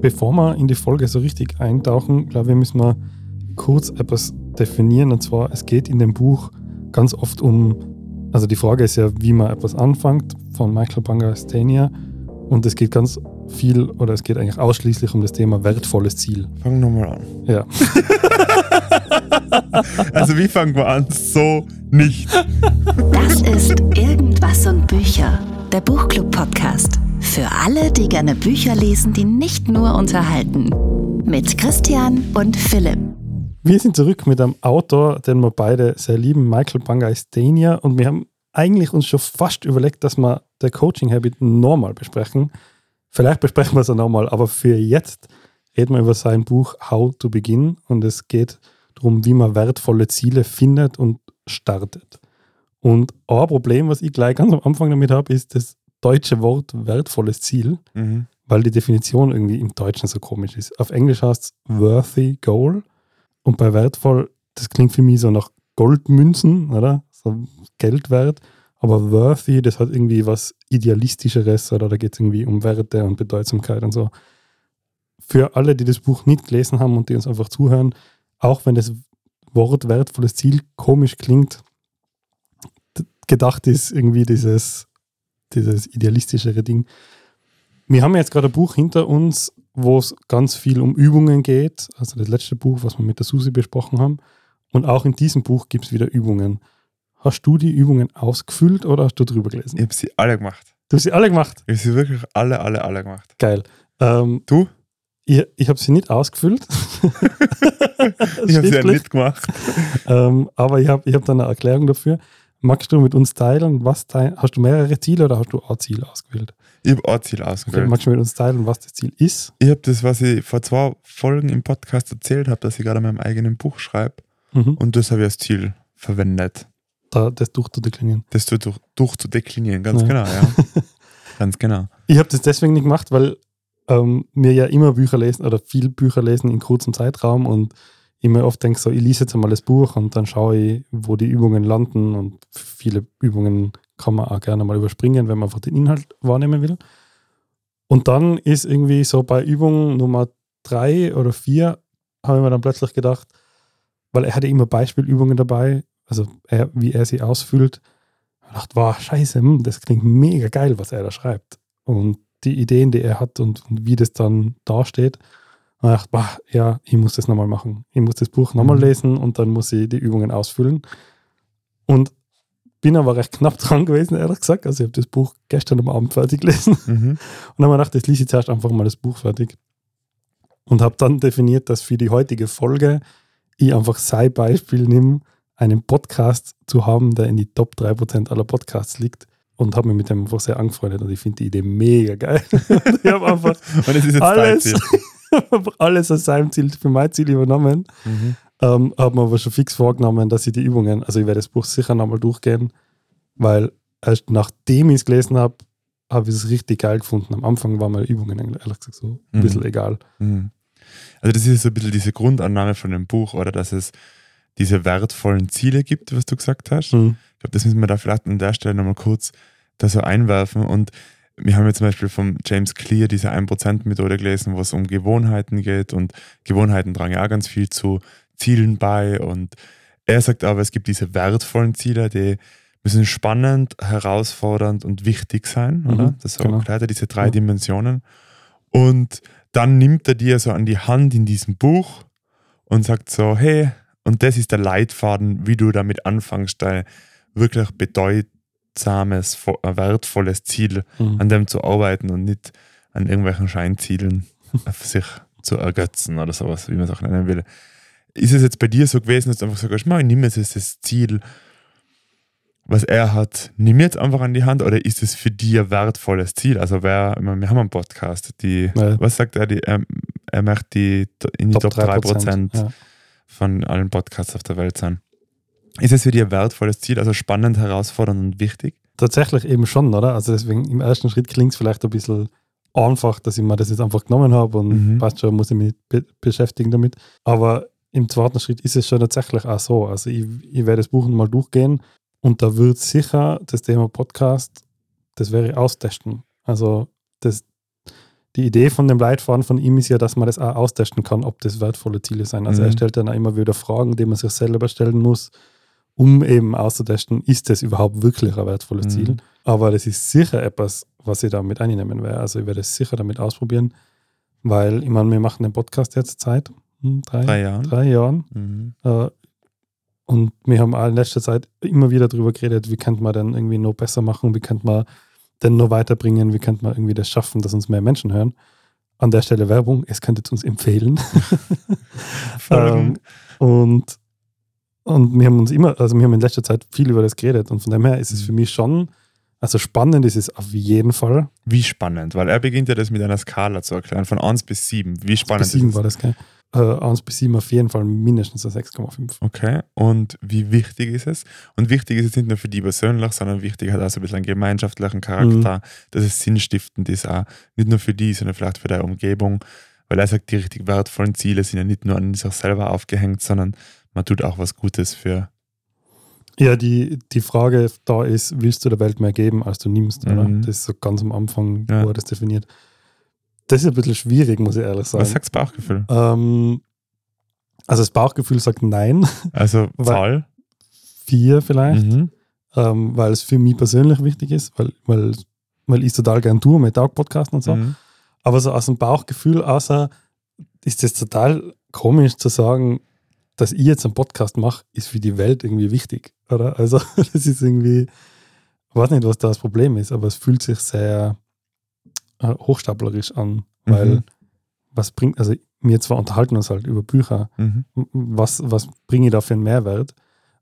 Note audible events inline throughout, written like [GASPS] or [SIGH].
bevor wir in die Folge so richtig eintauchen, glaube ich, müssen wir kurz etwas definieren. Und zwar, es geht in dem Buch ganz oft um, also die Frage ist ja, wie man etwas anfängt, von Michael Bangastania. Und es geht ganz viel, oder es geht eigentlich ausschließlich um das Thema wertvolles Ziel. Fangen wir mal an. Ja. [LAUGHS] also wie fangen wir an? So nicht. Das ist Irgendwas und Bücher, der Buchclub-Podcast. Für alle, die gerne Bücher lesen, die nicht nur unterhalten. Mit Christian und Philipp. Wir sind zurück mit einem Autor, den wir beide sehr lieben, Michael Bangaistenia. Und wir haben eigentlich uns schon fast überlegt, dass wir der Coaching Habit normal besprechen. Vielleicht besprechen wir es auch nochmal, aber für jetzt reden wir über sein Buch How to Begin. Und es geht darum, wie man wertvolle Ziele findet und startet. Und ein Problem, was ich gleich ganz am Anfang damit habe, ist das deutsche Wort wertvolles Ziel, Mhm. weil die Definition irgendwie im Deutschen so komisch ist. Auf Englisch heißt es worthy goal und bei wertvoll, das klingt für mich so nach Goldmünzen, oder? So Geld wert. Aber worthy, das hat irgendwie was Idealistischeres oder da geht es irgendwie um Werte und Bedeutsamkeit und so. Für alle, die das Buch nicht gelesen haben und die uns einfach zuhören, auch wenn das Wort wertvolles Ziel komisch klingt, gedacht ist irgendwie dieses, dieses idealistischere Ding. Wir haben jetzt gerade ein Buch hinter uns, wo es ganz viel um Übungen geht. Also das letzte Buch, was wir mit der Susi besprochen haben. Und auch in diesem Buch gibt es wieder Übungen. Hast du die Übungen ausgefüllt oder hast du drüber gelesen? Ich habe sie alle gemacht. Du hast sie alle gemacht. Ich habe sie wirklich alle, alle, alle gemacht. Geil. Ähm, Du? ich ich habe sie nicht ausgefüllt. [LAUGHS] Ich habe sie ja nicht gemacht. Ähm, aber ich habe ich hab dann eine Erklärung dafür. Magst du mit uns teilen, was dein, hast du mehrere Ziele oder hast du ein Ziel ausgewählt? Ich habe ein Ziel Okay, ausgewählt. magst du mit uns teilen, was das Ziel ist? Ich habe das, was ich vor zwei Folgen im Podcast erzählt habe, dass ich gerade an meinem eigenen Buch schreibe. Mhm. Und das habe ich als Ziel verwendet. Da, das durchzudeklinieren. Das durch, durchzudeklinieren, ganz Ja. genau, ja. [LAUGHS] ganz genau. Ich habe das deswegen nicht gemacht, weil ähm, wir ja immer Bücher lesen oder viel Bücher lesen in kurzem Zeitraum und ich mir oft denke, so, ich lese jetzt einmal das Buch und dann schaue ich, wo die Übungen landen und viele Übungen kann man auch gerne mal überspringen, wenn man einfach den Inhalt wahrnehmen will. Und dann ist irgendwie so bei Übung Nummer drei oder vier, habe ich mir dann plötzlich gedacht, weil er hatte immer Beispielübungen dabei, also er, wie er sie ausfüllt. Ich dachte, wow, scheiße, hm, das klingt mega geil, was er da schreibt. Und die Ideen, die er hat und, und wie das dann dasteht. Und ich dachte, ja, ich muss das nochmal machen. Ich muss das Buch nochmal Mhm. lesen und dann muss ich die Übungen ausfüllen. Und bin aber recht knapp [LAUGHS] dran gewesen, ehrlich gesagt. Also ich habe das Buch gestern am Abend fertig gelesen. Mhm. Und dann habe ich gedacht, jetzt lese ich zuerst einfach mal das Buch fertig. Und habe dann definiert, dass für die heutige Folge ich einfach sein Beispiel nehme, einen Podcast zu haben, der in die Top 3% aller Podcasts liegt. Und habe mich mit dem einfach sehr angefreundet und ich finde die Idee mega geil. Und [LAUGHS] ich habe einfach Und es ist jetzt dein alles, Einfach [LAUGHS] alles aus seinem Ziel für mein Ziel übernommen. Mhm. Ähm, habe mir aber schon fix vorgenommen, dass ich die Übungen, also ich werde das Buch sicher nochmal durchgehen, weil erst nachdem ich es gelesen habe, habe ich es richtig geil gefunden. Am Anfang waren mir Übungen ehrlich gesagt so ein Mhm. bisschen egal. Mhm. Also das ist so ein bisschen diese Grundannahme von dem Buch, oder dass es diese wertvollen Ziele gibt, was du gesagt hast. Mhm. Ich glaube, das müssen wir da vielleicht an der Stelle nochmal kurz da so einwerfen. Und wir haben jetzt zum Beispiel vom James Clear diese 1%-Methode gelesen, wo es um Gewohnheiten geht und Gewohnheiten tragen ja auch ganz viel zu Zielen bei. Und er sagt aber, es gibt diese wertvollen Ziele, die müssen spannend, herausfordernd und wichtig sein, Mhm, oder? Das so genau. erklärt er, diese drei Ja. Dimensionen. Und dann nimmt er dir so an die Hand in diesem Buch und sagt so, hey, und das ist der Leitfaden, wie du damit anfängst, dein wirklich bedeutsames, vo- äh, wertvolles Ziel Mhm. an dem zu arbeiten und nicht an irgendwelchen Scheinzielen [LAUGHS] auf sich zu ergötzen oder sowas, wie man es auch nennen will. Ist es jetzt bei dir so gewesen, dass du einfach sagst, "Ma, ich nehme jetzt das Ziel, was er hat, nimm jetzt einfach an die Hand oder ist es für dich ein wertvolles Ziel? Also wer, meine, wir haben einen Podcast, die, Ja. was sagt er, die, er, er möchte die in die Top, 3%, Ja. von allen Podcasts auf der Welt sein. Ist es für dich ein wertvolles Ziel, also spannend, herausfordernd und wichtig? Tatsächlich eben schon, oder? Also deswegen im ersten Schritt klingt es vielleicht ein bisschen einfach, dass ich mir das jetzt einfach genommen habe und Mhm. passt schon, muss ich mich be beschäftigen damit. Aber im zweiten Schritt ist es schon tatsächlich auch so. Also ich, ich werde das Buch mal durchgehen und da wird sicher das Thema Podcast, das wäre ich austesten. Also das, die Idee von dem Leitfaden von ihm ist ja, dass man das auch austesten kann, ob das wertvolle Ziele sind. Also Mhm. er stellt dann auch immer wieder Fragen, die man sich selber stellen muss, um eben auszutesten, ist das überhaupt wirklich ein wertvolles Mhm. Ziel. Aber das ist sicher etwas, was ich da mit einnehmen werde. Also ich werde es sicher damit ausprobieren, weil ich meine, wir machen den Podcast jetzt seit hm, drei, Drei Jahren. drei Jahren. Mhm. Äh, und wir haben auch in letzter Zeit immer wieder darüber geredet, wie könnte man denn irgendwie noch besser machen, wie könnte man denn noch weiterbringen, wie könnte man irgendwie das schaffen, dass uns mehr Menschen hören. An der Stelle Werbung, es könntet uns empfehlen. [LAUGHS] Ähm, und, und wir haben uns immer, also wir haben in letzter Zeit viel über das geredet und von dem her ist es Mhm. für mich schon, also spannend ist es auf jeden Fall. Wie spannend, weil er beginnt ja das mit einer Skala zu erklären, von 1 bis 7. Wie spannend Bis 7 ist war es? das, gell? Äh, 1 bis 7 auf jeden Fall mindestens ein 6,5. Okay, und wie wichtig ist es? Und wichtig ist es nicht nur für die persönlich, sondern wichtig hat auch so ein bisschen einen gemeinschaftlichen Charakter, Mhm. dass es sinnstiftend ist, auch nicht nur für die, sondern vielleicht für deine Umgebung. Weil er sagt, die richtig wertvollen Ziele sind ja nicht nur an sich selber aufgehängt, sondern man tut auch was Gutes für. Ja, die, die Frage da ist, willst du der Welt mehr geben, als du nimmst? Mhm. Das ist so ganz am Anfang, Ja. wo er das definiert. Das ist ein bisschen schwierig, muss ich ehrlich sagen. Was sagt das Bauchgefühl? Ähm, also das Bauchgefühl sagt nein, Also [LAUGHS] Weil- Zahl? vier vielleicht, Mhm. ähm, weil es für mich persönlich wichtig ist, weil, weil, weil ich total gern tue mit Tag-Podcasten und so. Mhm. Aber so aus dem Bauchgefühl, außer ist das total komisch zu sagen, dass ich jetzt einen Podcast mache, ist für die Welt irgendwie wichtig, oder? Also [LAUGHS] das ist irgendwie, ich weiß nicht, was da das Problem ist, aber es fühlt sich sehr äh, hochstaplerisch an, weil Mhm. was bringt, also wir zwar unterhalten uns halt über Bücher, Mhm. was, was bringe ich da für einen Mehrwert,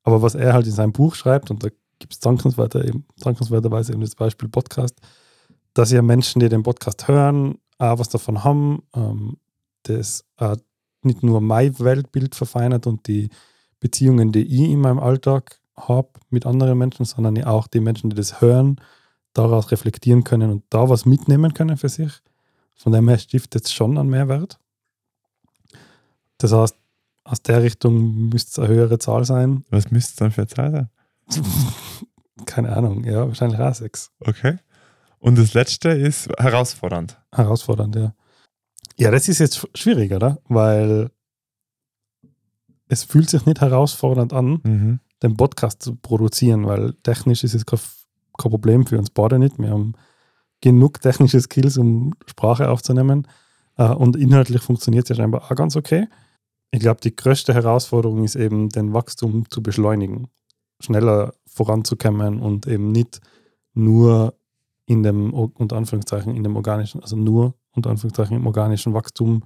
aber was er halt in seinem Buch schreibt, und da gibt es dankenswerter eben, dankenswerterweise eben das Beispiel Podcast, dass ja Menschen, die den Podcast hören, auch was davon haben, ähm, das äh, nicht nur mein Weltbild verfeinert und die Beziehungen, die ich in meinem Alltag habe mit anderen Menschen, sondern auch die Menschen, die das hören, daraus reflektieren können und da was mitnehmen können für sich. Von dem her stiftet es schon einen Mehrwert. Das heißt, aus der Richtung müsste es eine höhere Zahl sein. Was müsste es dann für eine Zahl sein? [LAUGHS] Keine Ahnung, ja, wahrscheinlich auch sechs. Okay. Und das letzte ist herausfordernd. Herausfordernd, ja. Ja, das ist jetzt schwierig, oder? Weil es fühlt sich nicht herausfordernd an, Mhm. den Podcast zu produzieren, weil technisch ist es kein, kein Problem für uns beide nicht. Wir haben genug technische Skills, um Sprache aufzunehmen. Äh, Und inhaltlich funktioniert es ja scheinbar auch ganz okay. Ich glaube, die größte Herausforderung ist eben, den Wachstum zu beschleunigen, schneller voranzukommen und eben nicht nur in dem, unter Anführungszeichen, in dem organischen, also nur unter Anführungszeichen im organischen Wachstum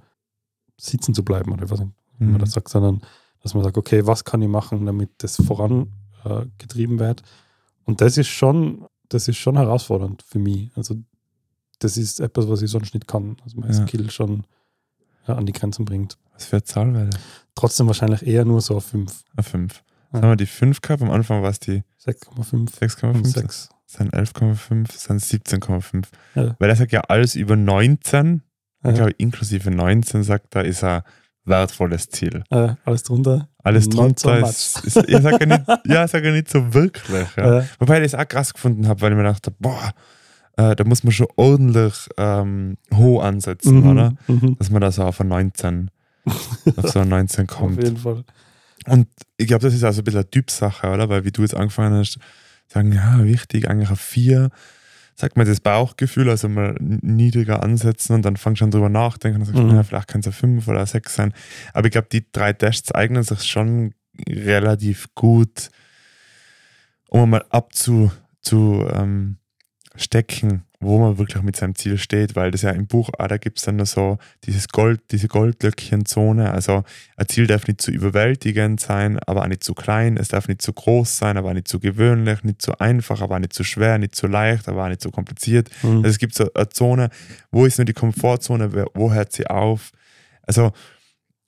sitzen zu bleiben, oder was wie man Mhm. das sagt, sondern dass man sagt, okay, was kann ich machen, damit das vorangetrieben äh, wird. Und das ist schon, das ist schon herausfordernd für mich. Also das ist etwas, was ich sonst nicht kann. Also mein Ja. Skill schon ja, an die Grenzen bringt. Was für eine Zahl wäre das? Trotzdem wahrscheinlich eher nur so 5, Eine 5. Ja. Haben wir die 5 gehabt? Am Anfang war es die 6,5, 6,5. 6. sind 11,5, sind 17,5. Ja. Weil er sagt ja, alles über 19, ich Ja. glaube inklusive 19, sagt er, ist ein wertvolles Ziel. Äh, alles drunter. Alles so drunter ist, ist ich sage ja nicht, [LAUGHS] ja, sag ja nicht so wirklich. Ja. Wobei ich das auch krass gefunden habe, weil ich mir dachte, boah, äh, da muss man schon ordentlich ähm, hoch ansetzen, mhm, oder? mhm. Dass man da so auf ein 19, [LAUGHS] auf so ein 19 Auf kommt. jeden Fall. Und ich glaube, das ist also ein bisschen eine Typsache, oder? Weil wie du jetzt angefangen hast, sagen, ja, wichtig, eigentlich auf vier, sagt man das Bauchgefühl, also mal niedriger ansetzen und dann fangst du an drüber nachdenken und sagst, Mhm. ja, vielleicht kann es ein fünf oder sechs sein. Aber ich glaube, die drei Tests eignen sich schon relativ gut, um mal abzu zu, ähm, stecken, wo man wirklich mit seinem Ziel steht, weil das ja im Buch, ah, da gibt es dann so dieses Gold, diese Goldlöckchenzone. Also ein Ziel darf nicht zu überwältigend sein, aber auch nicht zu klein. Es darf nicht zu groß sein, aber auch nicht zu gewöhnlich, nicht zu einfach, aber auch nicht zu schwer, nicht zu leicht, aber auch nicht zu kompliziert. Mhm. Also es gibt so eine Zone, wo ist nur die Komfortzone, wo hört sie auf? Also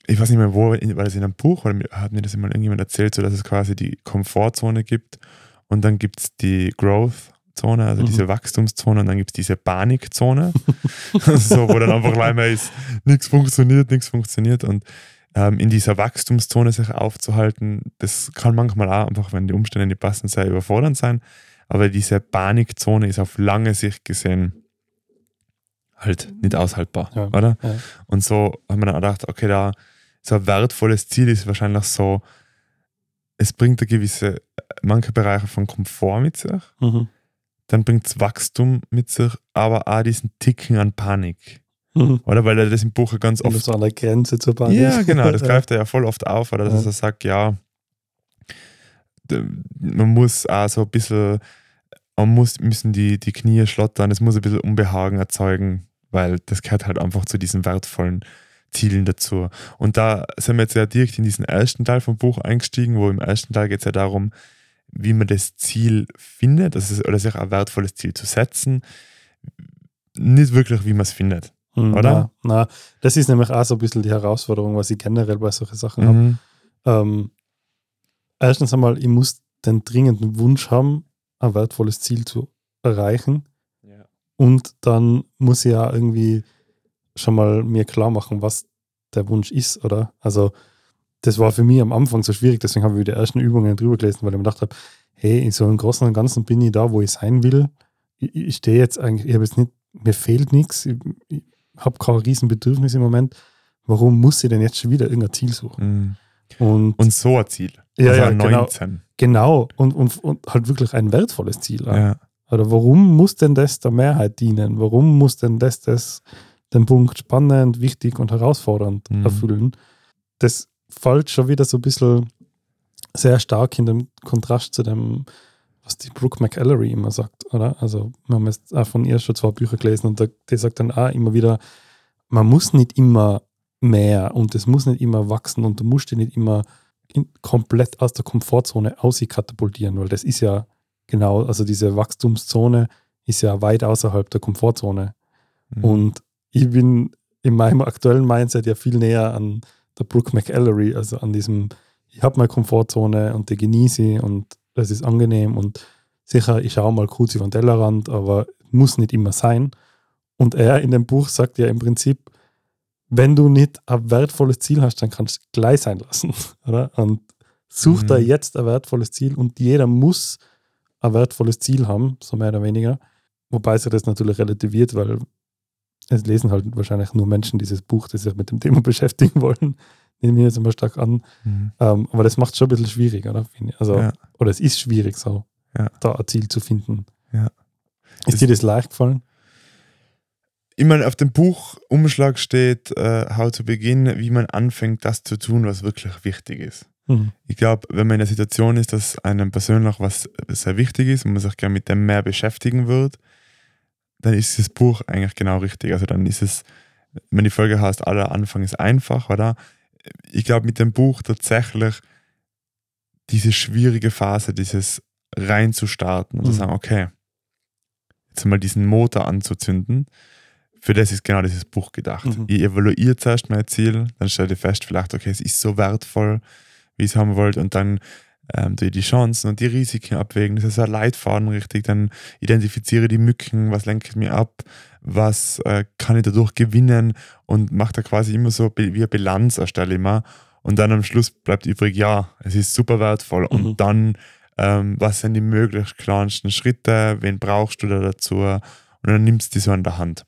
ich weiß nicht mehr, wo, war das in einem Buch oder hat mir das mal irgendjemand erzählt, so dass es quasi die Komfortzone gibt und dann gibt es die Growth-Zone, also Mhm. diese Wachstumszone und dann gibt es diese Panikzone, [LAUGHS] so, wo dann einfach leider ist, nichts funktioniert, nichts funktioniert und ähm, in dieser Wachstumszone sich aufzuhalten, das kann manchmal auch einfach, wenn die Umstände nicht passen, sehr überfordernd sein, aber diese Panikzone ist auf lange Sicht gesehen halt nicht aushaltbar, Ja. oder? Ja. Und so haben wir dann auch gedacht, okay, da so ein wertvolles Ziel ist wahrscheinlich so, es bringt eine gewisse, manche Bereiche von Komfort mit sich, Mhm. Dann bringt es Wachstum mit sich, aber auch diesen Ticken an Panik, Mhm. oder? Weil er das im Buch ja ganz oft so an der Grenze zur Bahn Ja, genau, das [LAUGHS] greift er ja voll oft auf, oder dass Ja. er sagt, ja, man muss auch so ein bisschen, man muss, müssen die, die Knie schlottern, es muss ein bisschen Unbehagen erzeugen, weil das gehört halt einfach zu diesen wertvollen Zielen dazu. Und da sind wir jetzt ja direkt in diesen ersten Teil vom Buch eingestiegen, wo im ersten Teil geht es ja darum, wie man das Ziel findet, das ist, oder sich ein wertvolles Ziel zu setzen. Nicht wirklich, wie man es findet. Mhm, Oder? Na, na, das ist nämlich auch so ein bisschen die Herausforderung, was ich generell bei solchen Sachen habe. Mhm. Ähm, erstens einmal, ich muss den dringenden Wunsch haben, ein wertvolles Ziel zu erreichen. Und dann muss ich ja irgendwie schon mal mir klar machen, was der Wunsch ist, oder? Also, das war für mich am Anfang so schwierig, deswegen habe ich die ersten Übungen drüber gelesen, weil ich mir gedacht habe, hey, in so einem Großen und Ganzen bin ich da, wo ich sein will. Ich, ich stehe jetzt eigentlich, ich habe jetzt nicht, mir fehlt nichts, ich, ich habe kein Riesenbedürfnis im Moment. Warum muss ich denn jetzt schon wieder irgendein Ziel suchen? Mhm. Und, Und so ein Ziel. Ja, also ja, genau. 19. genau, und, und, und halt wirklich ein wertvolles Ziel. Ja. Oder warum muss denn das der Mehrheit dienen? Warum muss denn das, das den Punkt spannend, wichtig und herausfordernd Mhm. erfüllen? Das fällt schon wieder so ein bisschen sehr stark in dem Kontrast zu dem, was die Brooke McAllery immer sagt, oder? Also, wir haben jetzt auch von ihr schon zwei Bücher gelesen und die sagt dann auch immer wieder, man muss nicht immer mehr und es muss nicht immer wachsen und du musst dich nicht immer in, komplett aus der Komfortzone auskatapultieren, weil das ist ja genau, also diese Wachstumszone ist ja weit außerhalb der Komfortzone. Mhm. Und ich bin in meinem aktuellen Mindset ja viel näher an der Brooke McAllery, also an diesem, ich habe meine Komfortzone und die genieße ich und das ist angenehm und sicher, ich schaue mal kurz über den Tellerrand, aber muss nicht immer sein. Und er in dem Buch sagt ja im Prinzip, wenn du nicht ein wertvolles Ziel hast, dann kannst du es gleich sein lassen. [LAUGHS] Oder? Und such Mhm. da jetzt ein wertvolles Ziel und jeder muss ein wertvolles Ziel haben, so mehr oder weniger. Wobei sich das natürlich relativiert, weil es lesen halt wahrscheinlich nur Menschen dieses Buch, die sich mit dem Thema [LAUGHS] beschäftigen wollen. Nehme ich jetzt immer stark an. Mhm. Ähm, aber das macht es schon ein bisschen schwierig, oder? Also, Ja. Oder es ist schwierig, so Ja. da ein Ziel zu finden. Ja. Ist Das- dir das leicht gefallen? Ich meine, auf dem Buchumschlag steht, äh, How to Begin, wie man anfängt, das zu tun, was wirklich wichtig ist. Mhm. Ich glaube, wenn man in der Situation ist, dass einem persönlich was sehr wichtig ist und man sich gerne mit dem mehr beschäftigen wird, dann ist das Buch eigentlich genau richtig. Also dann ist es, wenn die Folge heißt, aller Anfang ist einfach, oder? Ich glaube, mit dem Buch tatsächlich diese schwierige Phase, dieses reinzustarten und zu Mhm. sagen, okay, jetzt mal diesen Motor anzuzünden, für das ist genau dieses Buch gedacht. Mhm. Ihr evaluiert zuerst mein Ziel, dann stellt ihr fest, vielleicht, okay, es ist so wertvoll, wie ihr es haben wollt, und dann ähm, die, die Chancen und die Risiken abwägen. Das ist ein Leitfaden richtig. Dann identifiziere die Mücken, was lenkt mir ab, was äh, kann ich dadurch gewinnen und macht da quasi immer so wie eine Bilanz erstelle immer. Und dann am Schluss bleibt übrig, ja, es ist super wertvoll. Mhm. Und dann, ähm, was sind die möglichst kleinsten Schritte, wen brauchst du da dazu? Und dann nimmst du die so an der Hand.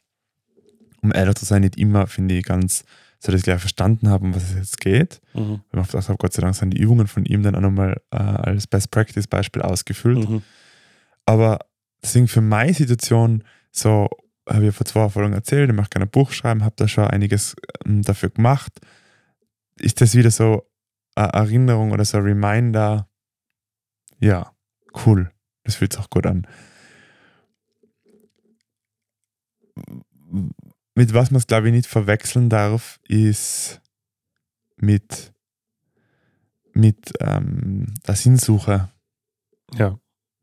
Um ehrlich zu sein, nicht immer, finde ich, ganz, so dass ich gleich verstanden habe, um was es jetzt geht. Mhm. Gedacht habe, Gott sei Dank sind die Übungen von ihm dann auch nochmal äh, als Best Practice Beispiel ausgefüllt. Mhm. Aber deswegen für meine Situation, so habe ich vor zwei Folgen erzählt, ich mache gerne ein Buch schreiben, habe da schon einiges ähm, dafür gemacht. Ist das wieder so eine Erinnerung oder so ein Reminder? Ja, cool. Das fühlt sich auch gut an. Mit was man es, glaube ich, nicht verwechseln darf, ist mit, mit ähm, der Sinnsuche. Ja.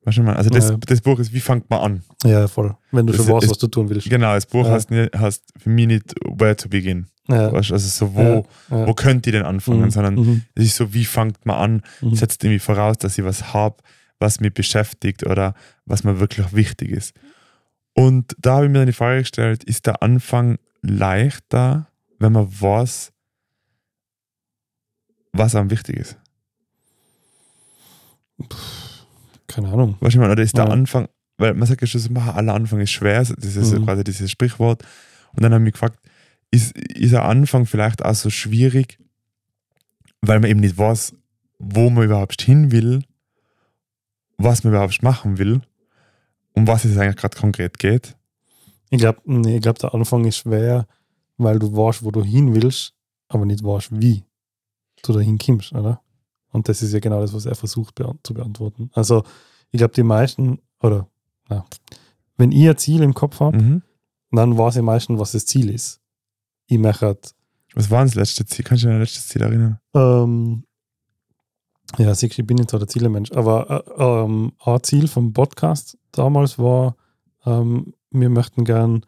Weißt du, meine? also das, Ja. das Buch ist, wie fängt man an? ja, voll. Wenn du Das schon weißt, was du tun willst. Genau, das Buch Ja. heißt, für mich nicht where to begin. Ja. Weißt Also so, wo, Ja, wo könnt ihr denn anfangen, Mhm. sondern Mhm. es ist so, wie fangt man an, Mhm. setzt irgendwie voraus, dass ich was habe, was mich beschäftigt oder was mir wirklich wichtig ist. Und da habe ich mir dann die Frage gestellt, ist der Anfang leichter, wenn man weiß, was einem wichtig ist? Keine Ahnung. Weißt du, ich oder ist der Ja. Anfang, weil man sagt ja schon, so, "Ma, aller Anfang ist schwer, das ist Mhm. quasi dieses Sprichwort. Und dann haben wir gefragt, ist, ist der Anfang vielleicht auch so schwierig, weil man eben nicht weiß, wo man überhaupt hin will, was man überhaupt machen will, um was es eigentlich gerade konkret geht. Ich glaube, nee, glaub, der Anfang ist schwer, weil du weißt, wo du hin willst, aber nicht weißt, wie du da hinkommst, oder? Und das ist ja genau das, was er versucht beant zu beantworten. Also, ich glaube, die meisten, oder, na, wenn ich ein Ziel im Kopf habe, Mhm. dann weiß ich meistens, was das Ziel ist. Ich möchte Was war das letzte Ziel? Kannst du dich an das letzte Ziel erinnern? ähm, ja, sicher, ich bin nicht so der Zielemensch, aber äh, ähm, ein Ziel vom Podcast damals war, ähm, wir möchten gern,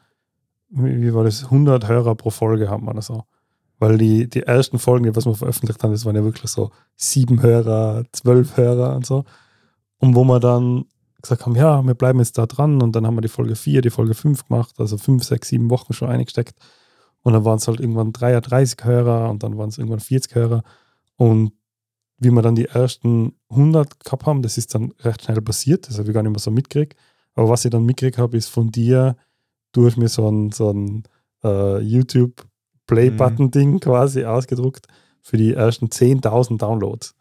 wie wie war das, 100 Hörer pro Folge haben oder so. Weil die, die ersten Folgen, was wir veröffentlicht haben, das waren ja wirklich so sieben Hörer, zwölf Hörer und so. Und wo wir dann gesagt haben, ja, wir bleiben jetzt da dran und dann haben wir die Folge 4, die Folge 5 gemacht, also 5, 6, 7 Wochen schon eingesteckt. Und dann waren es halt irgendwann 33 Hörer und dann waren es irgendwann 40 Hörer. Und wie wir dann die ersten 100 gehabt haben, das ist dann recht schnell passiert, das habe ich gar nicht mehr so mitgekriegt. Aber was ich dann mitgekriegt habe, ist von dir, du hast mir so ein, so ein äh, YouTube-Play-Button-Ding quasi ausgedruckt für die ersten 10.000 Downloads.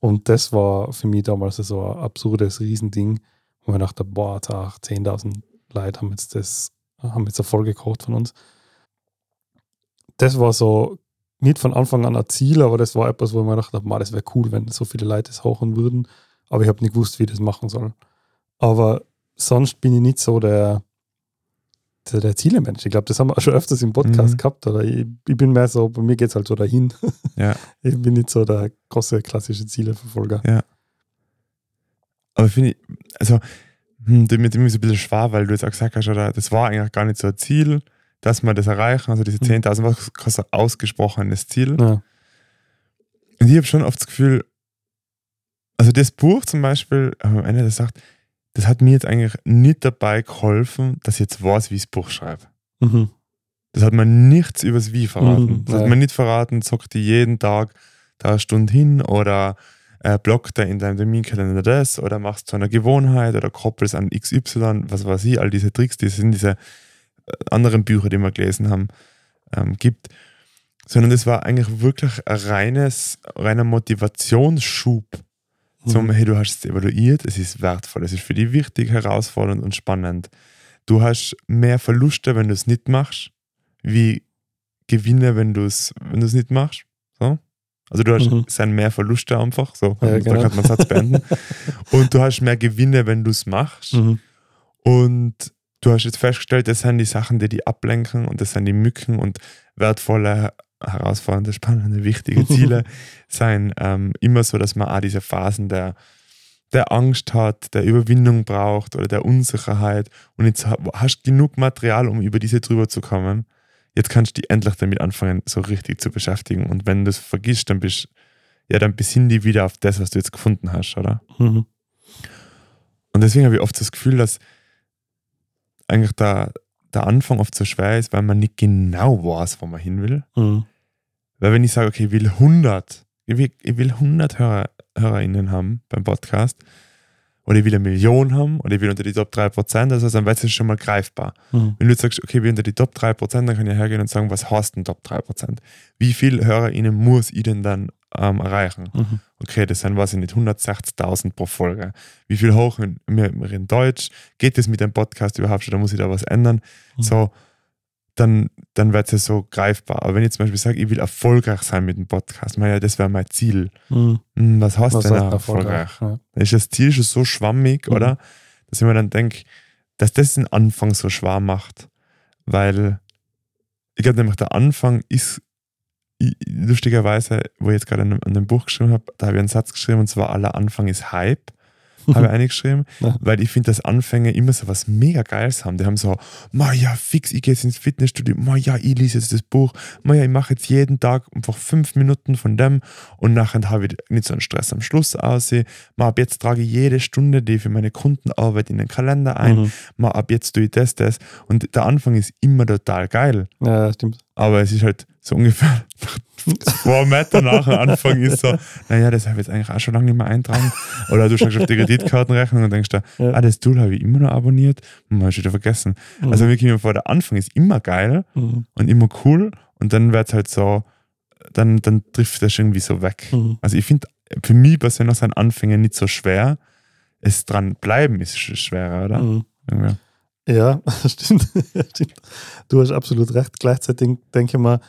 Und das war für mich damals so ein absurdes Riesending, wo ich dachte, boah, Tag, 10.000 Leute haben jetzt das, haben jetzt eine Folge gekocht von uns. Das war so nicht von Anfang an ein Ziel, aber das war etwas, wo ich mir gedacht habe, "Ma, das wäre cool, wenn so viele Leute das hochen würden. Aber ich habe nicht gewusst, wie ich das machen soll. Aber sonst bin ich nicht so der, der, der Zielemensch. Ich glaube, das haben wir auch schon öfters im Podcast Mhm. gehabt. Oder ich, ich bin mehr so, bei mir geht es halt so dahin. [LAUGHS] Ja. Ich bin nicht so der große klassische Zieleverfolger. Aber finde ich, also, mit dem ist es ein bisschen schwer, weil du jetzt auch gesagt hast, oder, das war eigentlich gar nicht so ein Ziel, dass wir das erreichen. Also diese Mhm. 10.000 war kein so ausgesprochenes Ziel. Ja. Und ich habe schon oft das Gefühl, also das Buch zum Beispiel, am Ende das sagt, das hat mir jetzt eigentlich nicht dabei geholfen, dass ich jetzt weiß, wie ich das Buch schreibe. Mhm. Das hat mir nichts übers Wie verraten. Mhm, das hat mir nicht verraten, zockt die jeden Tag da eine Stunde hin oder äh, blockt da in deinem Terminkalender das oder machst zu einer Gewohnheit oder koppelst an XY, was weiß ich, all diese Tricks, die es in diese anderen Bücher, die wir gelesen haben, ähm, gibt. Sondern das war eigentlich wirklich ein reines, reiner Motivationsschub zum, Mhm. hey, du hast es evaluiert, es ist wertvoll, es ist für dich wichtig, herausfordernd und spannend. Du hast mehr Verluste, wenn du es nicht machst, wie Gewinne, wenn du es wenn du es nicht machst. So. Also du hast Mhm. es sind mehr Verluste einfach, so, Ja, da genau. kann man Satz beenden. [LAUGHS] und du hast mehr Gewinne, wenn du es machst. Mhm. Und du hast jetzt festgestellt, das sind die Sachen, die die ablenken und das sind die Mücken und wertvolle, herausfordernde, spannende, wichtige [LAUGHS] Ziele sein ähm, immer so, dass man auch diese Phasen der, der Angst hat, der Überwindung braucht oder der Unsicherheit und jetzt ha- hast du genug Material, um über diese drüber zu kommen. Jetzt kannst du dich endlich damit anfangen, so richtig zu beschäftigen. Und wenn du es vergisst, dann bist ja, dann besinn dich wieder auf das, was du jetzt gefunden hast, oder? Mhm. Und deswegen habe ich oft das Gefühl, dass eigentlich der, der Anfang oft so schwer ist, weil man nicht genau weiß, wo man hin will. Mhm. Weil wenn ich sage, okay, ich will 100, ich will, ich will 100 Hörer, HörerInnen haben beim Podcast oder ich will eine Million haben oder ich will unter die Top 3%, also dann wird es schon mal greifbar. Mhm. Wenn du jetzt sagst, okay, ich will unter die Top 3%, dann kann ich hergehen und sagen, was heißt denn Top 3%? Wie viele HörerInnen muss ich denn dann ähm, erreichen? Mhm. Okay, das sind, weiß ich nicht, 160.000 pro Folge. Wie viel hoch in, wir, in Deutsch? Geht das mit dem Podcast überhaupt schon? Da muss ich da was ändern. Mhm. So, dann, dann wird es ja so greifbar. Aber wenn ich zum Beispiel sage, ich will erfolgreich sein mit dem Podcast, ja, das wäre mein Ziel. Mhm. Hm, was heißt Was denn heißt erfolgreich? Ja. Dann ist das Ziel schon so schwammig, Mhm. oder? Dass ich mir dann denke, dass das den Anfang so schwer macht. Weil ich glaube nämlich, der Anfang ist lustigerweise, wo ich jetzt gerade an, an dem Buch geschrieben habe, da habe ich einen Satz geschrieben und zwar aller Anfang ist Hype. habe ich [LAUGHS] eingeschrieben, Ja. weil ich finde, dass Anfänge immer so was mega Geiles haben. Die haben so, ma ja, fix, ich gehe jetzt ins Fitnessstudio, ma ja, ich lese jetzt das Buch, ma ja, ich mache jetzt jeden Tag einfach fünf Minuten von dem und nachher habe ich nicht so einen Stress am Schluss aussehen. Ma ab jetzt trage ich jede Stunde, die für meine Kunden arbeite, in den Kalender ein. Mhm. Ma ab jetzt tue ich das, das. Und der Anfang ist immer total geil. Ja, stimmt. Aber es ist halt so ungefähr zwei Meter nach dem Anfang ist so, naja, das habe ich jetzt eigentlich auch schon lange nicht mehr eintragen. Oder du schaust auf die Kreditkartenrechnung und denkst da, Ja. ah, das Tool habe ich immer noch abonniert und habe ich wieder vergessen. Mhm. Also wirklich vor der Anfang ist immer geil Mhm. und immer cool und dann wird es halt so, dann, dann trifft das irgendwie so weg. Mhm. Also ich finde, für mich persönlich sind Anfänge nicht so schwer. Es dran bleiben ist sch- schwerer, oder? Mhm. Ja, [LAUGHS] stimmt. stimmt. Du hast absolut recht. Gleichzeitig denke ich mal,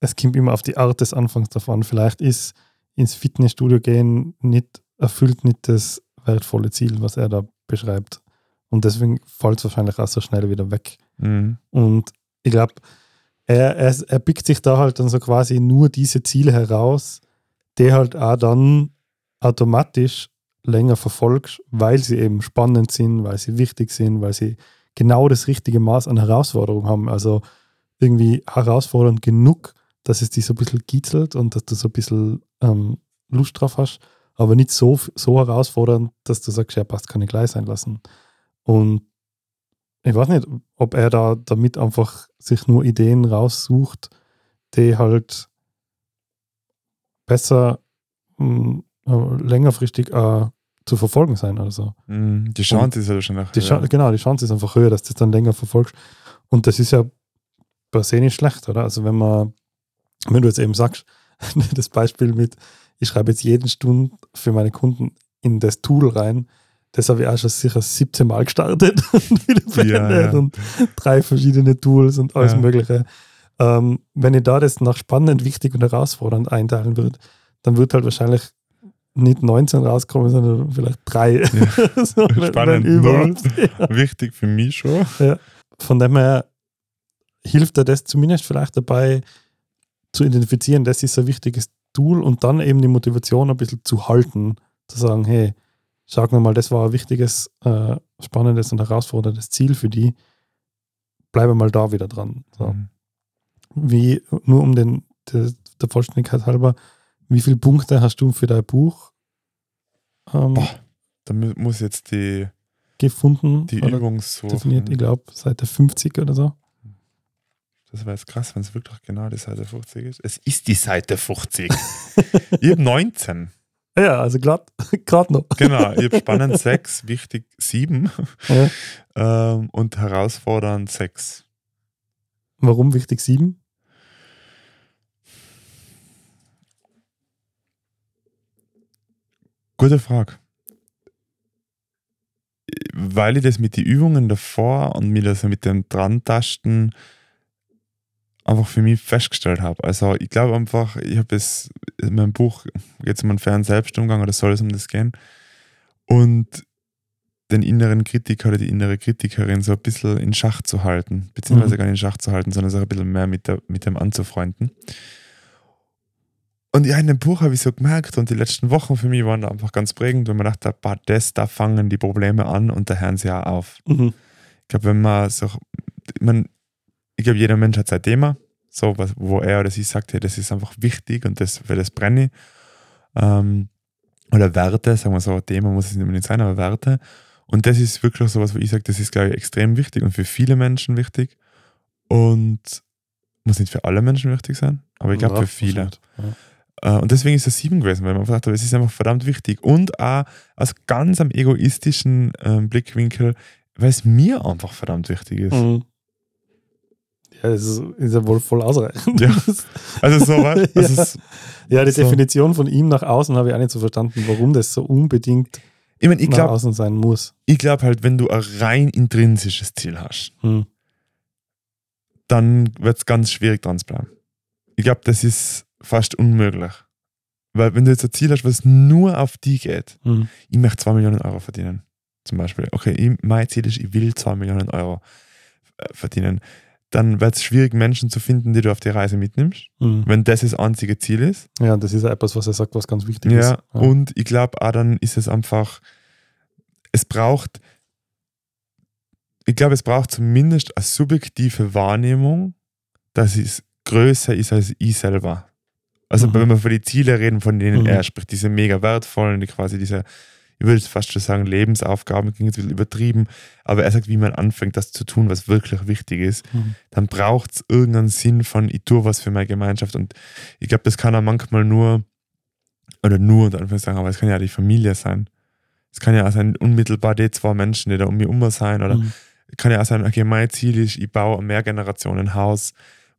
es kommt immer auf die Art des Anfangs davon. Vielleicht ist ins Fitnessstudio gehen nicht, erfüllt nicht das wertvolle Ziel, was er da beschreibt. Und deswegen fällt es wahrscheinlich auch so schnell wieder weg. Mhm. Und ich glaube, er, er, er pickt sich da halt dann so quasi nur diese Ziele heraus, die halt auch dann automatisch länger verfolgst, weil sie eben spannend sind, weil sie wichtig sind, weil sie genau das richtige Maß an Herausforderung haben. Also irgendwie herausfordernd genug, dass es dich so ein bisschen kitzelt und dass du so ein bisschen ähm, Lust drauf hast, aber nicht so, so herausfordernd, dass du sagst, ja, passt, kann ich gleich sein lassen. Und ich weiß nicht, ob er da damit einfach sich nur Ideen raussucht, die halt besser mh, äh, längerfristig äh, zu verfolgen sein oder so. Mhm. Die Chance ist ja schon nach. Die Genau, die Chance ist einfach höher, dass du das dann länger verfolgst. Und das ist ja per se nicht schlecht, oder? Also wenn man, wenn du jetzt eben sagst, [LAUGHS] das Beispiel mit, ich schreibe jetzt jeden Stunde für meine Kunden in das Tool rein, das habe ich auch schon sicher 17 Mal gestartet [LAUGHS] und wieder beendet ja. und drei verschiedene Tools und alles Ja. Mögliche. Ähm, wenn ich da das nach spannend, wichtig und herausfordernd einteilen würde, dann wird halt wahrscheinlich nicht 19 rauskommen, sondern vielleicht drei. [LAUGHS] [LAUGHS] so, wenn- Spannend, überhaupt. Ja. Wichtig für mich schon. Von dem her hilft dir das zumindest vielleicht dabei zu identifizieren, das ist ein wichtiges Tool und dann eben die Motivation ein bisschen zu halten, zu sagen, hey, sag mal, das war ein wichtiges, äh, spannendes und herausforderndes Ziel für die, bleibe mal da wieder dran. So. Mhm. Wie, nur um den, der, der Vollständigkeit halber, wie viele Punkte hast du für dein Buch ähm, Boah, Da mu- muss jetzt die, gefunden? die oder Übung so. definiert, ich glaube, Seite 50 oder so. Das wäre jetzt krass, wenn es wirklich genau die Seite 50 ist. Es ist die Seite 50. [LAUGHS] ich habe 19. Ja, also gerade [LAUGHS] noch. Genau, ich habe spannend [LAUGHS] 6, wichtig 7 Ja. ähm, und herausfordernd 6. Warum wichtig 7? Gute Frage. Weil ich das mit den Übungen davor und mir das mit dem Dran-Tasten einfach für mich festgestellt habe. Also ich glaube einfach, ich habe es in meinem Buch, geht es um einen fairen Selbstumgang oder soll es um das gehen? Und den inneren Kritiker oder die innere Kritikerin so ein bisschen in Schach zu halten, beziehungsweise Mhm. gar nicht in Schach zu halten, sondern sich ein bisschen mehr mit, der, mit dem anzufreunden. Und ja, in dem Buch habe ich so gemerkt und die letzten Wochen für mich waren da einfach ganz prägend, weil man dachte, bah, das, da fangen die Probleme an und da hören sie auch auf. Mhm. Ich glaube, wenn man so, man, ich glaube, jeder Mensch hat sein Thema, so was, wo er oder sie sagt, hey, das ist einfach wichtig und das, für das brenne ich. Ähm, oder Werte, sagen wir so, Thema muss es nicht unbedingt sein, aber Werte. Und das ist wirklich so was, wo ich sage, das ist, glaube ich, extrem wichtig und für viele Menschen wichtig. Und muss nicht für alle Menschen wichtig sein, aber ich glaube Ja, für viele. Ja. Äh, Und deswegen ist es sieben gewesen, weil man einfach dachte, es ist einfach verdammt wichtig. Und auch aus ganz am egoistischen ähm, Blickwinkel, weil es mir einfach verdammt wichtig ist. Mhm. Ja, das ist, ist ja wohl voll ausreichend. Ja. Also so was. [LAUGHS] Ja. Also es, Ja, die So. Definition von ihm nach außen habe ich auch nicht so verstanden, warum das so unbedingt ich meine, ich nach glaube außen sein muss. ich glaub halt, wenn du ein rein intrinsisches Ziel hast, Hm. dann wird es ganz schwierig dran zu bleiben. Ich glaube, das ist fast unmöglich. Weil wenn du jetzt ein Ziel hast, was nur auf die geht, Hm. ich möchte 2 Millionen Euro verdienen, zum Beispiel. Okay, ich, mein Ziel ist, ich will 2 Millionen Euro äh, verdienen. Dann wird es schwierig, Menschen zu finden, die du auf die Reise mitnimmst, Hm. wenn das das einzige Ziel ist. Ja, das ist ja etwas, was er sagt, was ganz wichtig ist. Ja, und ich glaube auch dann ist es einfach, es braucht, ich glaube, es braucht zumindest eine subjektive Wahrnehmung, dass es größer ist als ich selber. Also Mhm. wenn wir von den Zielen reden, von denen Mhm. er spricht, diese mega wertvollen, die quasi diese ich würde fast schon sagen, Lebensaufgaben, klingt jetzt ein bisschen übertrieben, aber er sagt, wie man anfängt, das zu tun, was wirklich wichtig ist, Mhm. dann braucht es irgendeinen Sinn von, ich tue was für meine Gemeinschaft. Und ich glaube, das kann auch manchmal nur, oder nur unter Anführungszeichen, aber es kann ja die Familie sein. Es kann ja auch sein, unmittelbar die zwei Menschen, die da um mich herum sein, oder Mhm. kann ja auch sein, okay, mein Ziel ist, ich baue ein Mehrgenerationenhaus,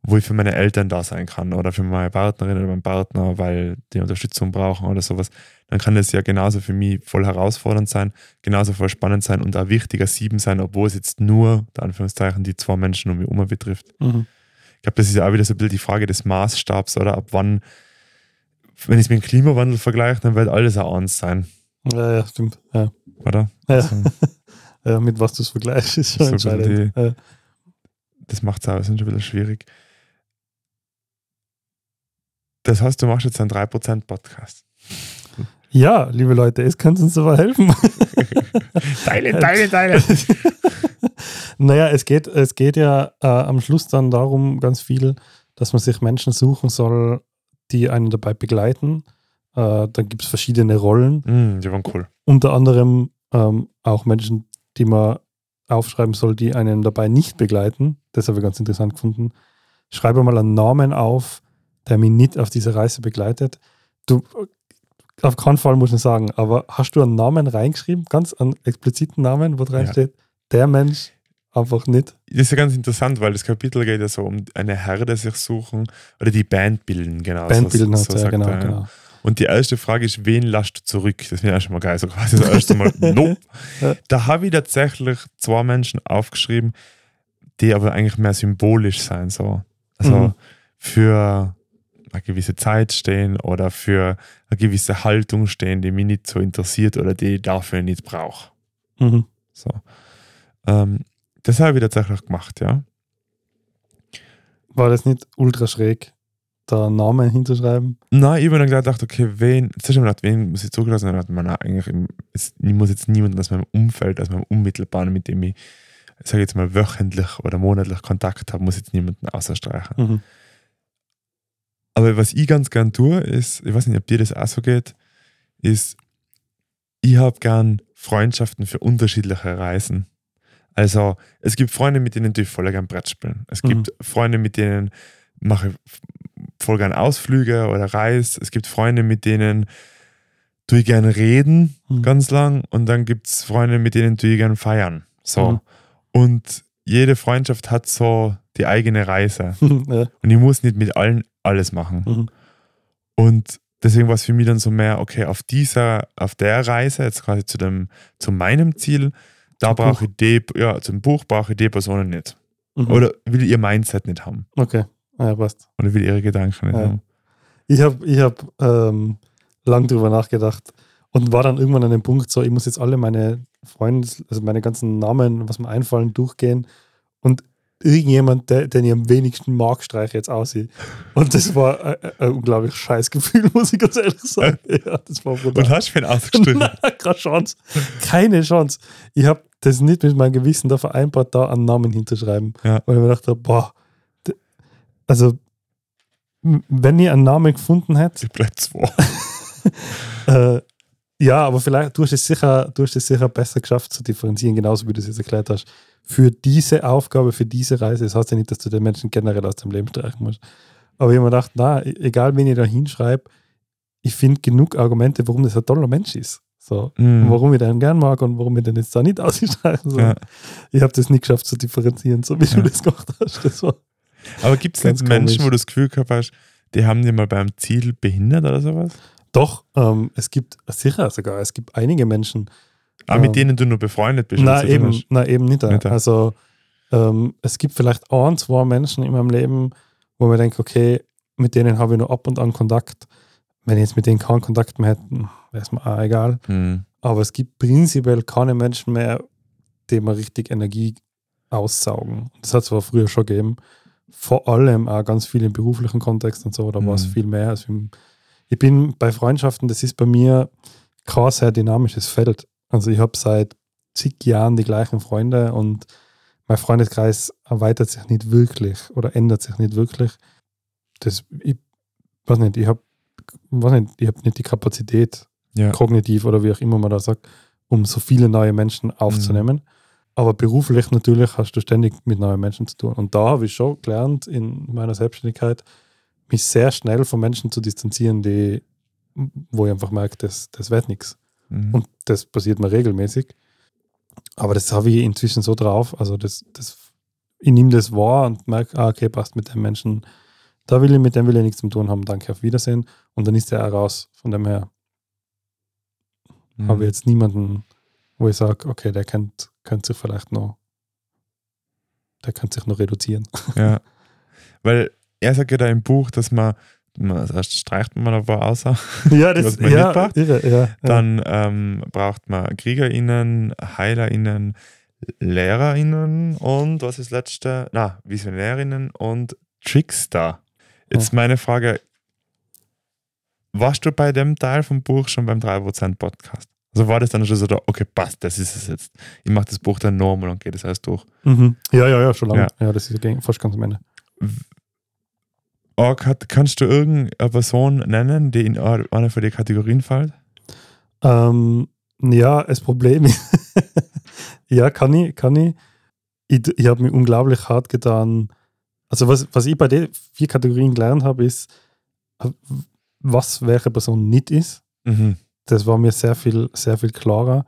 wo ich für meine Eltern da sein kann oder für meine Partnerin oder meinen Partner, weil die Unterstützung brauchen oder sowas. Dann kann das ja genauso für mich voll herausfordernd sein, genauso voll spannend sein und auch wichtiger sieben sein, obwohl es jetzt nur, der Anführungszeichen, die zwei Menschen um mich herum betrifft. Mhm. Ich glaube, das ist ja auch wieder so ein bisschen die Frage des Maßstabs oder ab wann, wenn ich es mit dem Klimawandel vergleiche, dann wird alles auch eins sein, Ja, ja, stimmt. Ja. oder? Ja. Also, [LAUGHS] Ja, mit was du es vergleichst, ist schon So entscheidend. Ja. das macht es auch ist schon ein bisschen schwierig. Das heißt, du machst jetzt einen 3% Podcast. ja, liebe Leute, es kann uns aber helfen. [LAUGHS] Teile, teile, teile. [LAUGHS] naja, es geht, es geht ja äh, am Schluss dann darum, ganz viel, dass man sich Menschen suchen soll, die einen dabei begleiten. Äh, dann gibt es verschiedene Rollen. mm, die waren cool. Unter anderem ähm, auch Menschen, die man aufschreiben soll, die einen dabei nicht begleiten. Das habe ich ganz interessant gefunden. Schreibe mal einen Namen auf, der mich nicht auf diese Reise begleitet. Du, auf keinen Fall muss ich sagen, aber hast du einen Namen reingeschrieben, ganz einen expliziten Namen, wo drin Ja. steht, der Mensch einfach nicht? Das ist ja ganz interessant, weil das Kapitel geht ja so um eine Herde sich suchen oder die Band bilden, genau. Band so, bilden hat so ja, genau, er, ja. genau. Und die erste Frage ist, wen lasst du zurück? Das finde ich schon mal geil. So quasi das erste Mal, [LAUGHS] no. Ja. Da habe ich tatsächlich zwei Menschen aufgeschrieben, die aber eigentlich mehr symbolisch sein. So. Also Mhm. für eine gewisse Zeit stehen oder für eine gewisse Haltung stehen, die mich nicht so interessiert oder die ich dafür nicht brauche. Mhm. So. Ähm, das habe ich tatsächlich gemacht, ja. War das nicht ultra schräg, da Namen hinzuschreiben? Nein, ich habe dann gedacht, okay, wen, zuerst habe ich gedacht, wen muss ich zugelassen? Dann mir, nein, eigentlich, es, ich muss jetzt niemanden aus meinem Umfeld, aus meinem Unmittelbaren, mit dem ich, sage jetzt mal, wöchentlich oder monatlich Kontakt habe, muss jetzt niemanden außerstreichen. Mhm. Aber was ich ganz gern tue, ist, ich weiß nicht, ob dir das auch so geht, ist, ich habe gern Freundschaften für unterschiedliche Reisen. Also, es gibt Freunde, mit denen tue ich voll gern Brett spielen. Es Mhm. gibt Freunde, mit denen mache ich voll gern Ausflüge oder Reis. Es gibt Freunde, mit denen tue ich gern reden, Mhm. ganz lang. Und dann gibt es Freunde, mit denen tue ich gern feiern. So. Mhm. Und jede Freundschaft hat so die eigene Reise. [LAUGHS] ja. Und ich muss nicht mit allen alles machen. Mhm. Und deswegen war es für mich dann so mehr, okay, auf dieser, auf der Reise, jetzt quasi zu dem, zu meinem Ziel, da Zum brauche ich die, ja, zum Buch brauche ich die Personen nicht. Mhm. Oder will ihr Mindset nicht haben. Okay, ja, passt. Oder will ihre Gedanken nicht Ja. haben. Ich habe ich hab, ähm, lang drüber nachgedacht und war dann irgendwann an dem Punkt so, ich muss jetzt alle meine Freunde, also meine ganzen Namen, was mir einfallen, durchgehen irgendjemand, der, den ich am wenigsten mag, streiche jetzt aus. Und das war ein, ein unglaublich scheiß Gefühl, [LAUGHS] muss ich ganz ehrlich sagen. [LAUGHS] Ja, das war brutal. Und hast du ihn ausgestrichen? [LAUGHS] Nein, keine Chance. Keine Chance. Ich habe das nicht mit meinem Gewissen da vereinbart, da einen Namen hinzuschreiben. Ja. Weil ich mir dachte, boah, also wenn ihr einen Namen gefunden hättet, Ich bleib zwei. äh, ja, aber vielleicht, du hast es sicher, du hast es sicher besser geschafft zu differenzieren, genauso wie du es jetzt erklärt hast. Für diese Aufgabe, für diese Reise, das heißt ja nicht, dass du den Menschen generell aus dem Leben streichen musst. Aber ich habe mir gedacht, na, e- egal wen ich da hinschreibe, ich finde genug Argumente, warum das ein toller Mensch ist. So. Und warum ich den gern mag und warum ich den jetzt da nicht [LAUGHS] ausstreichen soll. Ja. Ich habe das nicht geschafft zu differenzieren, so wie Ja. du das gemacht hast. Das Aber gibt es Menschen, komisch. wo du das Gefühl gehabt hast, die haben dir mal beim Ziel behindert oder sowas? Doch, ähm, es gibt sicher sogar, es gibt einige Menschen, Auch Ähm, mit denen du nur befreundet bist. Na eben, na eben nicht. Nicht. Also ähm, es gibt vielleicht ein, zwei Menschen in meinem Leben, wo man denkt, okay, mit denen habe ich nur ab und an Kontakt. Wenn ich jetzt mit denen keinen Kontakt mehr hätte, wäre es mir auch egal. Hm. Aber es gibt prinzipiell keine Menschen mehr, die mir richtig Energie aussaugen. Das hat es zwar früher schon gegeben, vor allem auch ganz viel im beruflichen Kontext und so, da war es Mhm. viel mehr. Als im, ich bin bei Freundschaften, das ist bei mir kein sehr dynamisches Feld. Also ich habe seit zig Jahren die gleichen Freunde und mein Freundeskreis erweitert sich nicht wirklich oder ändert sich nicht wirklich. Das, ich weiß nicht, ich habe nicht, ich habe nicht die Kapazität Ja. kognitiv oder wie auch immer man da sagt, um so viele neue Menschen aufzunehmen. Aber beruflich natürlich hast du ständig mit neuen Menschen zu tun. Und da habe ich schon gelernt in meiner Selbstständigkeit, mich sehr schnell von Menschen zu distanzieren, die, wo ich einfach merke, das, das wird nichts. Mhm. Und das passiert mir regelmäßig. Aber das habe ich inzwischen so drauf. Also das, das, ich nehme das wahr und merke, ah, okay, passt mit dem Menschen. Da will ich, mit dem will ich nichts zu tun haben. Danke, auf Wiedersehen. Und dann ist der auch raus. Von dem her Mhm. habe ich jetzt niemanden, wo ich sage, okay, der könnte, könnte sich vielleicht noch, der könnte sich noch reduzieren. Ja. [LAUGHS] Weil er sagt ja da im Buch, dass man, man erst streicht man ein paar außer, ja, [LAUGHS] das- man ja, mitgebracht? irre, ja, dann ähm, braucht man KriegerInnen, HeilerInnen, LehrerInnen und was ist das letzte? Na, VisionärInnen und Trickster. Jetzt meine Frage: Warst du bei dem Teil vom Buch schon beim 3% Podcast? Also war das dann schon so, da, okay, passt, das ist es jetzt. Ich mache das Buch dann normal und gehe das alles durch. Mhm. ja, ja, ja, schon lange. Ja. Ja, das ist fast ganz am Ende. Hat, kannst du irgendeine Person nennen, die in eine von den Kategorien fällt? Ähm, ja, das Problem ist, [LAUGHS] ja, kann ich, kann ich. Ich, ich habe mir unglaublich hart getan. Also, was, was ich bei den vier Kategorien gelernt habe, ist, äh, was welche Person nicht ist. Mhm. Das war mir sehr viel, sehr viel klarer.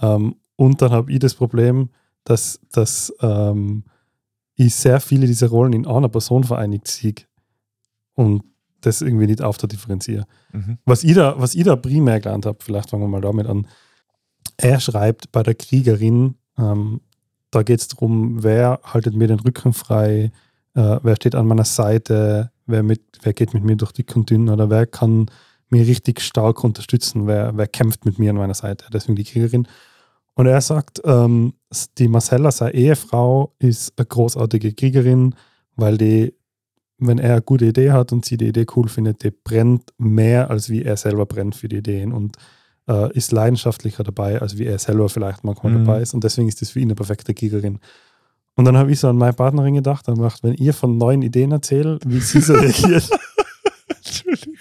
Ähm, und dann habe ich das Problem, dass, dass ähm, ich sehr viele dieser Rollen in einer Person vereinigt sehe und das irgendwie nicht aufzudifferenzieren. Mhm. Was ich da, was ich da primär gelernt habe, vielleicht fangen wir mal damit an. Er schreibt bei der Kriegerin, ähm, da geht es darum, wer haltet mir den Rücken frei, äh, wer steht an meiner Seite, wer, mit, wer geht mit mir durch und dünn oder wer kann mich richtig stark unterstützen, wer, wer kämpft mit mir an meiner Seite, deswegen die Kriegerin. Und er sagt, ähm, die Marcella, seine Ehefrau, ist eine großartige Kriegerin, weil die, wenn er eine gute Idee hat und sie die Idee cool findet, die brennt mehr, als wie er selber brennt für die Ideen und äh, ist leidenschaftlicher dabei, als wie er selber vielleicht manchmal Mhm. dabei ist. Und deswegen ist das für ihn eine perfekte Kriegerin. Und dann habe ich so an meine Partnerin gedacht, dann gedacht, wenn ihr von neuen Ideen erzählt, wie sie so reagiert. [LAUGHS] Entschuldigung.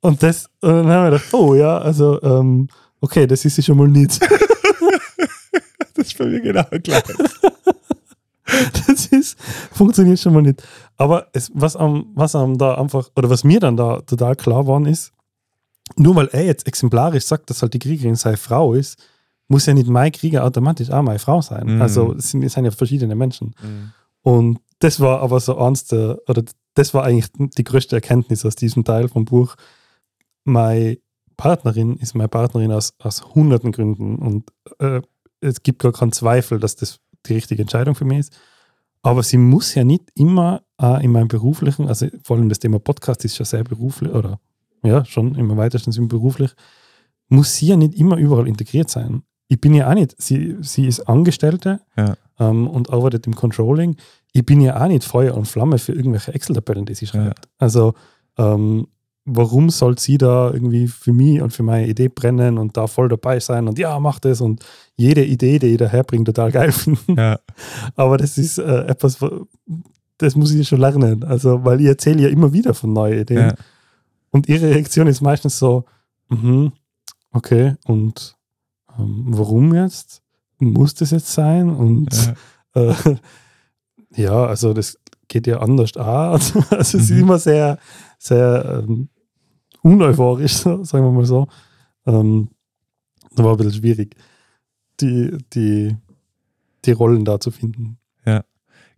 Und das, und dann haben wir gedacht, oh ja, also, ähm, okay, das ist sie schon mal nicht. Das ist bei mir genau gleich. [LAUGHS] funktioniert schon mal nicht. Aber es, was am, was am da einfach, oder was mir dann da total klar geworden ist, nur weil er jetzt exemplarisch sagt, dass halt die Kriegerin seine Frau ist, muss ja nicht mein Krieger automatisch auch meine Frau sein. Mhm. Also es sind, es sind ja verschiedene Menschen. Mhm. Und das war aber so eins der, oder das war eigentlich die größte Erkenntnis aus diesem Teil vom Buch. Meine Partnerin ist meine Partnerin aus, aus hunderten Gründen und äh, es gibt gar keinen Zweifel, dass das die richtige Entscheidung für mich ist. Aber sie muss ja nicht immer äh, in meinem beruflichen, also vor allem das Thema Podcast ist schon sehr beruflich, oder ja, schon im weitesten Sinne beruflich, muss sie ja nicht immer überall integriert sein. Ich bin ja auch nicht, sie, sie ist Angestellte Ja. ähm, und arbeitet im Controlling. Ich bin ja auch nicht Feuer und Flamme für irgendwelche Excel-Tabellen, die sie schreibt. Also, ähm, warum soll sie da irgendwie für mich und für meine Idee brennen und da voll dabei sein und ja, mach das und jede Idee, die ich da herbringe, total geil finden. Ja. [LAUGHS] Aber das ist äh, etwas, das muss ich schon lernen. Also, weil ich erzähle ja immer wieder von neuen Ideen. Ja. Und ihre Reaktion ist meistens so, mhm, okay, und ähm, warum jetzt? Muss das jetzt sein? Und Ja. [LAUGHS] äh, ja, also das geht ja anders auch. [LAUGHS] Also, es ist Mhm. immer sehr, sehr ähm, uneuphorisch, [LAUGHS] sagen wir mal so. Ähm, das war ein bisschen schwierig, die, die, die Rollen da zu finden.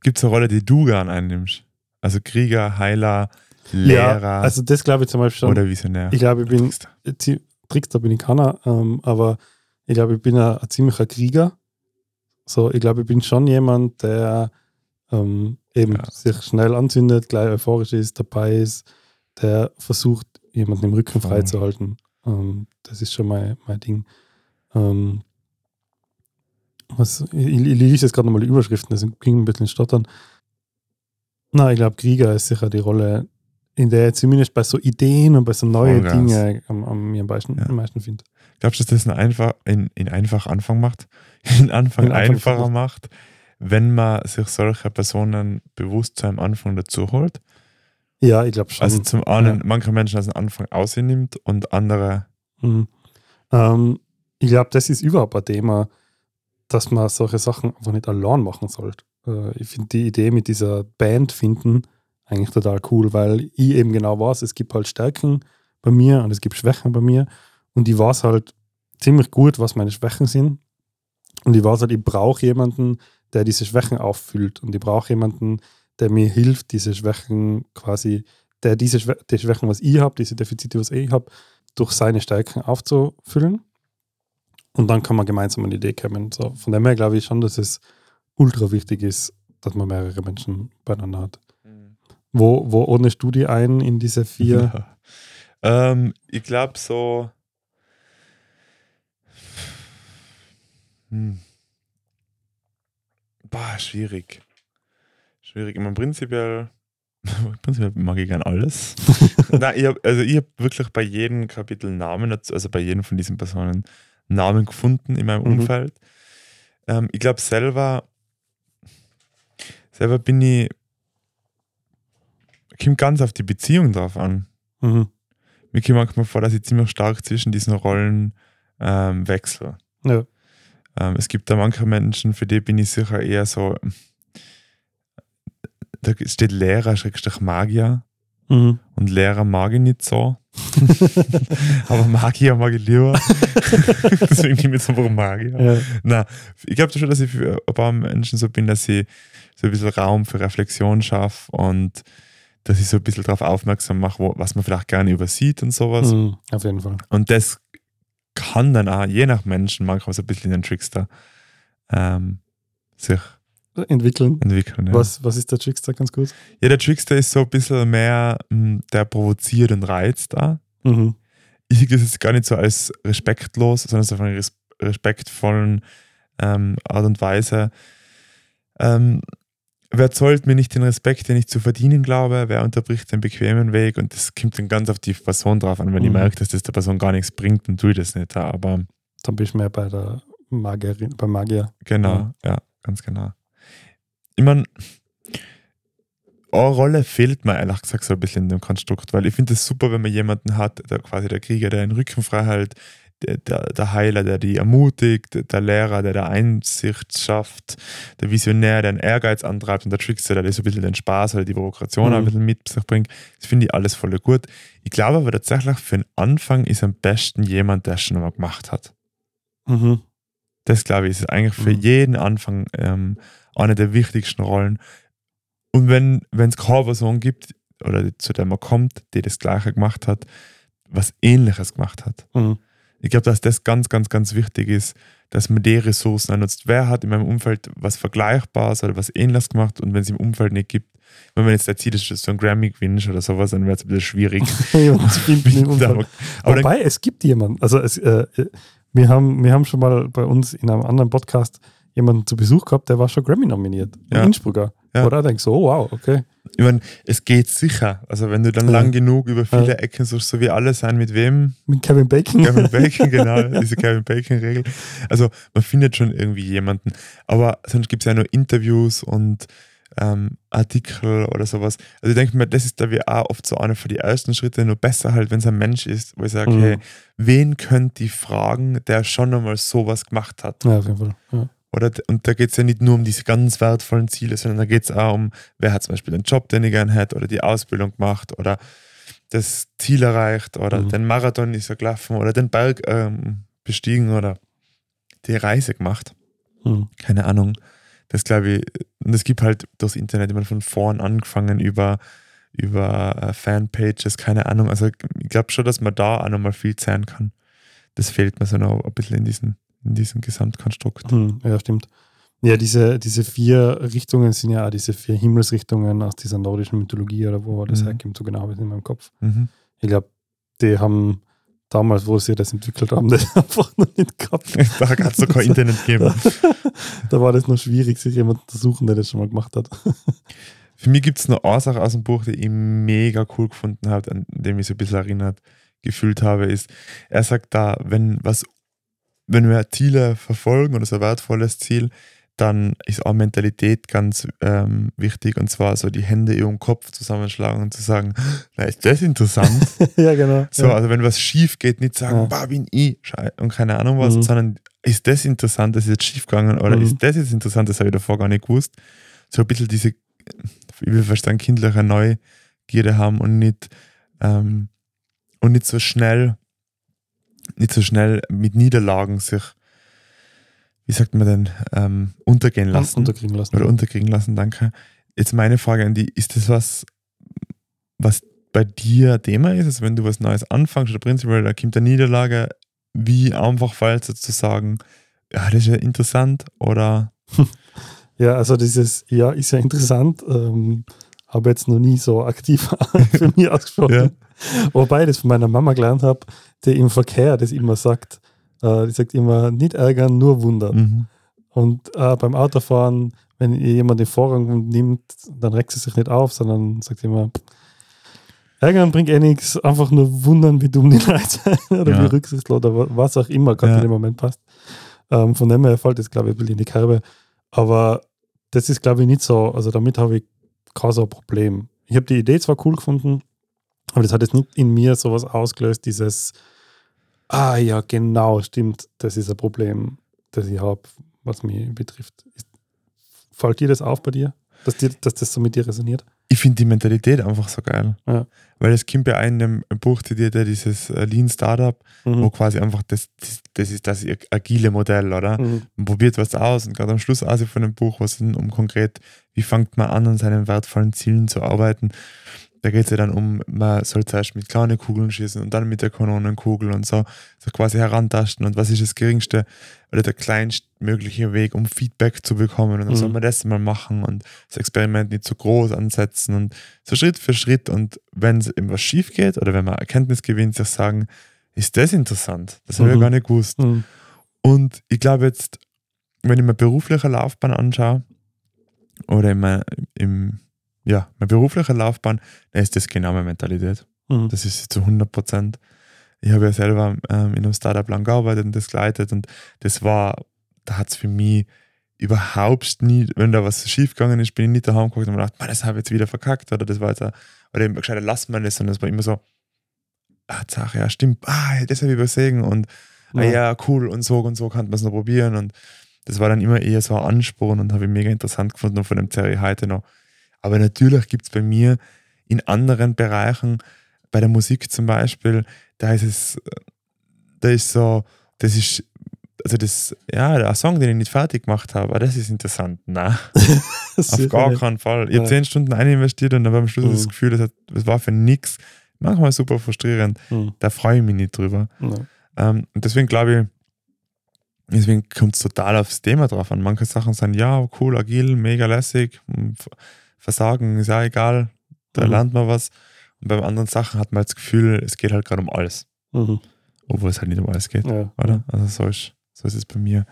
Gibt es eine Rolle, die du gern einnimmst? Also Krieger, Heiler, Lehrer Ja, also das glaube ich zum Beispiel schon. oder Visionär? ich glaube, ich bin Trickster. Trickster bin ich keiner, ähm, aber ich glaube, ich bin ein, ein ziemlicher Krieger. So, ich glaube, ich bin schon jemand, der ähm, eben Ja. sich schnell anzündet, gleich euphorisch ist, dabei ist, der versucht, jemanden im Rücken Voll. freizuhalten. Ähm, das ist schon mein, mein Ding. Ähm, was, ich, ich lese jetzt gerade nochmal die Überschriften, das ging ein bisschen stottern. Na, ich glaube, Krieger ist sicher die Rolle, in der ich zumindest bei so Ideen und bei so neuen. Dingen am, am, am meisten, Ja. am meisten finde. Glaubst du, dass das ein einfach, in, in einfach Anfang macht? [LAUGHS] In Anfang In Anfang einfacher macht, wenn man sich solche Personen bewusst zu einem Anfang dazu holt? Ja, ich glaube schon. Also zum einen, Ja. manche Menschen als Anfang aussehen nimmt und andere. Mhm. Ähm, ich glaube, das ist überhaupt ein Thema, dass man solche Sachen einfach nicht allein machen sollte. Äh, ich finde die Idee mit dieser Band finden eigentlich total cool, weil ich eben genau weiß, es gibt halt Stärken bei mir und es gibt Schwächen bei mir und ich weiß halt ziemlich gut, was meine Schwächen sind und ich weiß halt, ich brauche jemanden, der diese Schwächen auffüllt und ich brauche jemanden, der mir hilft, diese Schwächen quasi, der diese Schwä die Schwächen, was ich habe, diese Defizite, was ich habe, durch seine Stärken aufzufüllen. Und dann kann man gemeinsam eine Idee kommen. So, von dem her glaube ich schon, dass es ultra wichtig ist, dass man mehrere Menschen beieinander hat. Wo, wo ordnest du die ein in diese vier? Ja. [LAUGHS] Ähm, ich glaube so. Hm. Boah, schwierig. Schwierig. Ich meine, prinzipiell, [LAUGHS] prinzipiell mag ich gern alles. [LAUGHS] Nein, ich hab, also ich habe wirklich bei jedem Kapitel Namen, also bei jedem von diesen Personen Namen gefunden in meinem Mhm. Umfeld. Ähm, ich glaube selber, selber bin ich, kommt ganz auf die Beziehung drauf an. Mhm. Mir kommt manchmal vor, dass ich ziemlich stark zwischen diesen Rollen ähm, wechsle. Ja. Ähm, es gibt da manche Menschen, für die bin ich sicher eher so, da steht Lehrer, Schrägstrich Magier. Mhm. Und Lehrer mag ich nicht so. [LAUGHS] Aber Magier mag ich lieber. [LAUGHS] Deswegen nehme ich jetzt einfach Magier. Ja. Na, ich glaube schon, dass ich für ein paar Menschen so bin, dass ich so ein bisschen Raum für Reflexion schaffe und dass ich so ein bisschen darauf aufmerksam mache, wo, was man vielleicht gerne übersieht und sowas. Mhm. Auf jeden Fall. Und das kann dann auch je nach Menschen manchmal so ein bisschen den Trickster ähm, sich Entwickeln. entwickeln. Ja. Was, was ist der Trickster ganz gut? ja, der Trickster ist so ein bisschen mehr, mh, der provoziert und reizt da. Mhm. Ich sehe das jetzt gar nicht so als respektlos, sondern so auf einer res respektvollen ähm, Art und Weise. Ähm, wer zollt mir nicht den Respekt, den ich zu verdienen glaube? Wer unterbricht den bequemen Weg? Und das kommt dann ganz auf die Person drauf an. Wenn ich Mhm. merke, dass das der Person gar nichts bringt, dann tue ich das nicht. Aber Dann bist du mehr bei der Magierin, beim Magier. genau, ja, ganz genau. Ich meine, eine Rolle fehlt mir ehrlich gesagt so ein bisschen in dem Konstrukt, weil ich finde es super, wenn man jemanden hat, der quasi der Krieger, der den Rücken frei hält, der, der, der Heiler, der die ermutigt, der Lehrer, der der Einsicht schafft, der Visionär, der den Ehrgeiz antreibt und der Trickster, der so ein bisschen den Spaß oder die Provokation Mhm. ein bisschen mit sich bringt. Das finde ich alles voll gut. Ich glaube aber tatsächlich, für den Anfang ist am besten jemand, der es schon mal gemacht hat. Mhm. Das glaube ich ist eigentlich für Mhm. jeden Anfang ähm, eine der wichtigsten Rollen. Und wenn es keine Person gibt, oder zu der man kommt, die das Gleiche gemacht hat, was Ähnliches gemacht hat. Mhm. Ich glaube, dass das ganz, ganz, ganz wichtig ist, dass man die Ressourcen nutzt. Wer hat in meinem Umfeld was Vergleichbares oder was Ähnliches gemacht und wenn es im Umfeld nicht gibt, wenn man jetzt erzählt, dass du so ein Grammy gewinnst oder sowas, dann wäre es ein bisschen schwierig. [LAUGHS] [LAUGHS] Im Umfeld. aber aber dann, Wobei, es gibt jemanden. Also es, äh, wir, haben, wir haben schon mal bei uns in einem anderen Podcast jemanden zu Besuch gehabt, der war schon Grammy nominiert. Ja. Ein Innsbrucker. Ja. Oder denkst du, oh wow, okay. ich meine, es geht sicher. Also wenn du dann Ja. lang genug über viele Ja. Ecken suchst, so wie alle sein, mit wem? Mit Kevin Bacon. Kevin [LAUGHS] Bacon, genau, diese Kevin Bacon-Regel. Also man findet schon irgendwie jemanden. Aber sonst gibt es ja nur Interviews und ähm, Artikel oder sowas. Also ich denke mir, das ist da wie auch oft so einer von den ersten Schritte, nur besser halt, wenn es ein Mensch ist, wo ich sage, Mhm. hey, wen könnt ihr fragen, der schon einmal sowas gemacht hat? Ja, auf jeden Fall. Ja. Oder, und da geht es ja nicht nur um diese ganz wertvollen Ziele, sondern da geht es auch um, wer hat zum Beispiel den Job, den ich gern hätte, oder die Ausbildung gemacht, oder das Ziel erreicht, oder Mhm. den Marathon ist er gelaufen, oder den Berg ähm, bestiegen, oder die Reise gemacht. Mhm. Keine Ahnung. Das glaube ich, und es gibt halt durchs Internet immer von vorn angefangen über, über äh, Fanpages, keine Ahnung. Also ich glaube schon, dass man da auch nochmal viel zählen kann. Das fehlt mir so noch ein bisschen in diesem, in diesem Gesamtkonstrukt. Hm, ja, stimmt. Ja, diese, diese vier Richtungen sind ja auch diese vier Himmelsrichtungen aus dieser nordischen Mythologie oder wo das Mhm. herkommt, so genau habe ich es in meinem Kopf. Mhm. Ich glaube, die haben damals, wo sie das entwickelt haben, [LAUGHS] das einfach noch nicht gehabt. Da hat es kein [LAUGHS] Internet gegeben. da war das noch schwierig, sich jemanden zu suchen, der das schon mal gemacht hat. [LAUGHS] Für mich gibt es noch eine Sache aus dem Buch, die ich mega cool gefunden habe, an dem ich so ein bisschen erinnert gefühlt habe, ist, er sagt da, wenn was, wenn wir Ziele verfolgen oder so ein wertvolles Ziel, dann ist auch Mentalität ganz ähm, wichtig und zwar so die Hände über dem Kopf zusammenschlagen und zu sagen, [GASPS] na, ist das interessant? [LAUGHS] ja, genau. So, ja. also wenn was schief geht, nicht sagen, Ja. bah, bin ich und keine Ahnung was, Mhm. sondern ist das interessant, das ist jetzt schief gegangen oder Mhm. ist das jetzt interessant, das habe ich davor gar nicht gewusst. So ein bisschen diese, ich will verstehen, kindliche Neugierde haben und nicht, ähm, und nicht so schnell, nicht so schnell mit Niederlagen sich, wie sagt man denn, ähm, untergehen lassen Unterkriegen lassen. oder unterkriegen lassen, danke. Jetzt meine Frage an die, ist das was, was bei dir Thema ist? Also wenn du was Neues anfängst oder prinzipiell, da kommt eine Niederlage, wie einfach fällt es zu sagen, ja, das ist ja interessant oder [LAUGHS] Ja, also dieses, ja, ist ja interessant. Ähm, habe jetzt noch nie so aktiv [LAUGHS] für mich ausgesprochen. Wobei ich das von meiner Mama gelernt habe, die im Verkehr das immer sagt. Äh, die sagt immer, nicht ärgern, nur wundern. mhm. Und äh, beim Autofahren, wenn ihr jemand den Vorrang nimmt, dann regt sie sich nicht auf, sondern sagt immer, ärgern bringt eh nichts, einfach nur wundern, wie dumm die [LAUGHS] Leute sind oder Ja. wie rücksichtslos oder wa- was auch immer gerade Ja. in dem Moment passt. Ähm, von dem her fällt das, glaube ich, ein bisschen in die Kerbe. Aber das ist, glaube ich, nicht so, also damit habe ich kein so ein Problem. Ich habe die Idee zwar cool gefunden, aber das hat jetzt nicht in mir sowas ausgelöst, dieses, ah ja, genau, stimmt, das ist ein Problem, das ich habe, was mich betrifft. Fällt dir das auf bei dir, dass, dir, dass das so mit dir resoniert? ich finde die Mentalität einfach so geil. Ja. Weil es kommt ja in dem Buch zitiert ja dieses äh, Lean Startup, wo Mhm. quasi einfach das, das, das ist das agile Modell, oder? Mhm. Man probiert was aus und gerade am Schluss also von dem Buch, was es um konkret, wie fängt man an, an seinen wertvollen Zielen zu arbeiten. Da geht es ja dann um, man soll zuerst mit kleinen Kugeln schießen und dann mit der Kanonenkugel und so, so quasi herantasten und was ist das geringste oder der kleinstmögliche Weg, um Feedback zu bekommen und dann Mhm. soll man das mal machen und das Experiment nicht zu groß ansetzen und so Schritt für Schritt und wenn es eben was schief geht oder wenn man Erkenntnis gewinnt, sich sagen, ist das interessant? Das habe ich Mhm. ja gar nicht gewusst. Mhm. Und ich glaube jetzt, wenn ich meine berufliche Laufbahn anschaue, oder in mein, im, ja, meine berufliche Laufbahn, dann ist das genau meine Mentalität. Mhm. Das ist zu 100 Prozent. Ich habe ja selber ähm, in einem Startup lang gearbeitet und das geleitet und das war, da hat es für mich überhaupt nie, wenn da was schief gegangen ist, bin ich nicht daheim geguckt und mir gedacht, "Man, das habe ich jetzt wieder verkackt oder das war jetzt, ein- oder eben gescheiter lassen wir das und das war immer so, ah, Sache, ja, stimmt, ah, das habe ich übersehen und ah, ja, cool und so und so kann man es noch probieren und das war dann immer eher so ein Ansporn und habe ich mega interessant gefunden und von dem zerre ich heute noch. Aber natürlich gibt es bei mir in anderen Bereichen, bei der Musik zum Beispiel, da ist es, äh, da ist so, das ist, also das, ja, der Song, den ich nicht fertig gemacht habe, ah, das ist interessant. Nein, [LAUGHS] auf gar keinen Fall. Ich habe zehn Stunden ein investiert und dann war am Schluss Mhm. das Gefühl, das, hat, das war für nichts. Manchmal super frustrierend. Mhm. Da freue ich mich nicht drüber. Ja. Ähm, und deswegen glaube ich, deswegen kommt es total aufs Thema drauf an. Manche Sachen sind ja cool, agil, mega lässig. hm, F- Versagen ist ja egal, da Mhm. lernt man was. Und bei anderen Sachen hat man das Gefühl, es geht halt gerade um alles. Mhm. Obwohl es halt nicht um alles geht, Ja. oder? Also so ist, so ist es bei mir.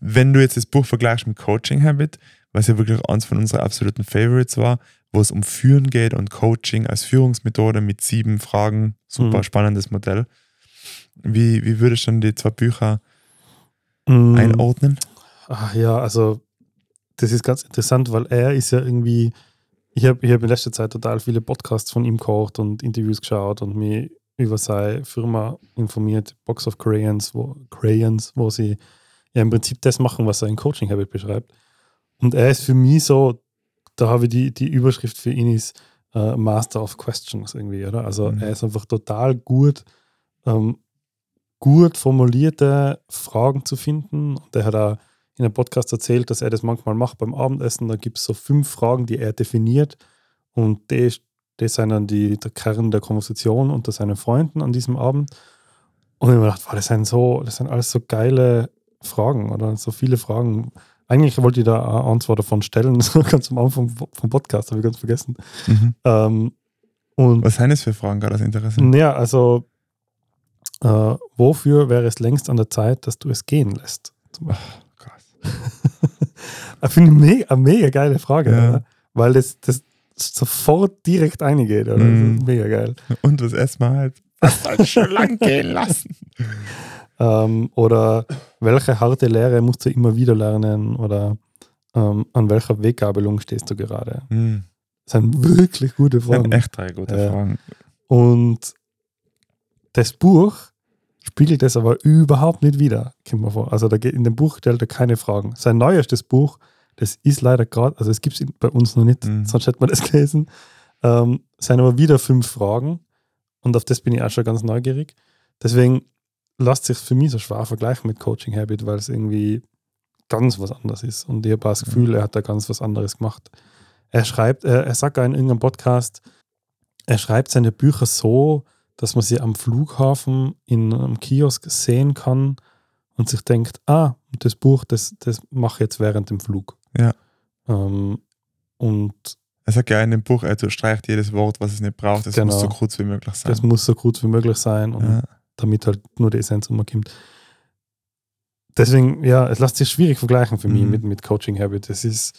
Wenn du jetzt das Buch vergleichst mit Coaching Habit, was ja wirklich eins von unseren absoluten Favorites war, wo es um Führen geht und Coaching als Führungsmethode mit sieben Fragen, super Mhm. spannendes Modell. Wie, wie würdest du dann die zwei Bücher Mhm. einordnen? Ach ja, also das ist ganz interessant, weil er ist ja irgendwie, ich habe ich hab in letzter Zeit total viele Podcasts von ihm gehört und Interviews geschaut und mich über seine Firma informiert, Box of Crayons, wo, Crayons, wo sie ja im Prinzip das machen, was er in Coaching Habit beschreibt. Und er ist für mich so, da habe ich die, die Überschrift für ihn ist äh, Master of Questions irgendwie, oder? Also Mhm. er ist einfach total gut, ähm, gut formulierte Fragen zu finden. Und er hat auch in einem Podcast erzählt, dass er das manchmal macht beim Abendessen. Da gibt es so fünf Fragen, die er definiert. Und die, das sind dann die, der Kern der Konversation unter seinen Freunden an diesem Abend. Und ich habe mir gedacht, wow, das sind so, das sind alles so geile Fragen oder so viele Fragen. Eigentlich wollte ich da eine Antwort davon stellen, [LAUGHS] ganz am Anfang vom Podcast, habe ich ganz vergessen. Mhm. Ähm, und Was sind das für Fragen gerade aus Interesse? ja, also äh, wofür wäre es längst an der Zeit, dass du es gehen lässt? Zum Beispiel. Ich finde ich mega, eine mega geile Frage, Ja. weil das, das sofort direkt eingeht. Oder? Das ist mega geil. Und was erstmal halt. Das schon lang gehen lassen. Ähm, oder welche harte Lehre musst du immer wieder lernen? Oder ähm, an welcher Weggabelung stehst du gerade? Hm. Das sind wirklich gute Das sind Fragen. echt drei gute. Fragen. Und das Buch spiegelt das aber überhaupt nicht wider, kommt mir vor. Also da geht, in dem Buch stellt er keine Fragen. Sein neuestes Buch, das ist leider gerade, also es gibt es bei uns noch nicht, Mhm. sonst hätte man das gelesen, ähm, sind aber wieder fünf Fragen und auf das bin ich auch schon ganz neugierig. Deswegen lässt sich für mich so schwer vergleichen mit Coaching Habit, weil es irgendwie ganz was anderes ist. Und ich habe das Gefühl, er hat da ganz was anderes gemacht. Er schreibt, er, er sagt auch in irgendeinem Podcast, er schreibt seine Bücher so, dass man sie am Flughafen in einem Kiosk sehen kann und sich denkt, ah, das Buch, das, das mache ich jetzt während dem Flug. Ja. Ähm, und Er sagt ja in dem Buch, er streicht jedes Wort, was es nicht braucht. Es muss Genau. so kurz wie möglich sein. das muss so kurz wie möglich sein und ja. damit halt nur die Essenz umkommt. Deswegen, ja, es lässt sich schwierig vergleichen für mich Mhm. mit, mit Coaching Habit. Es ist,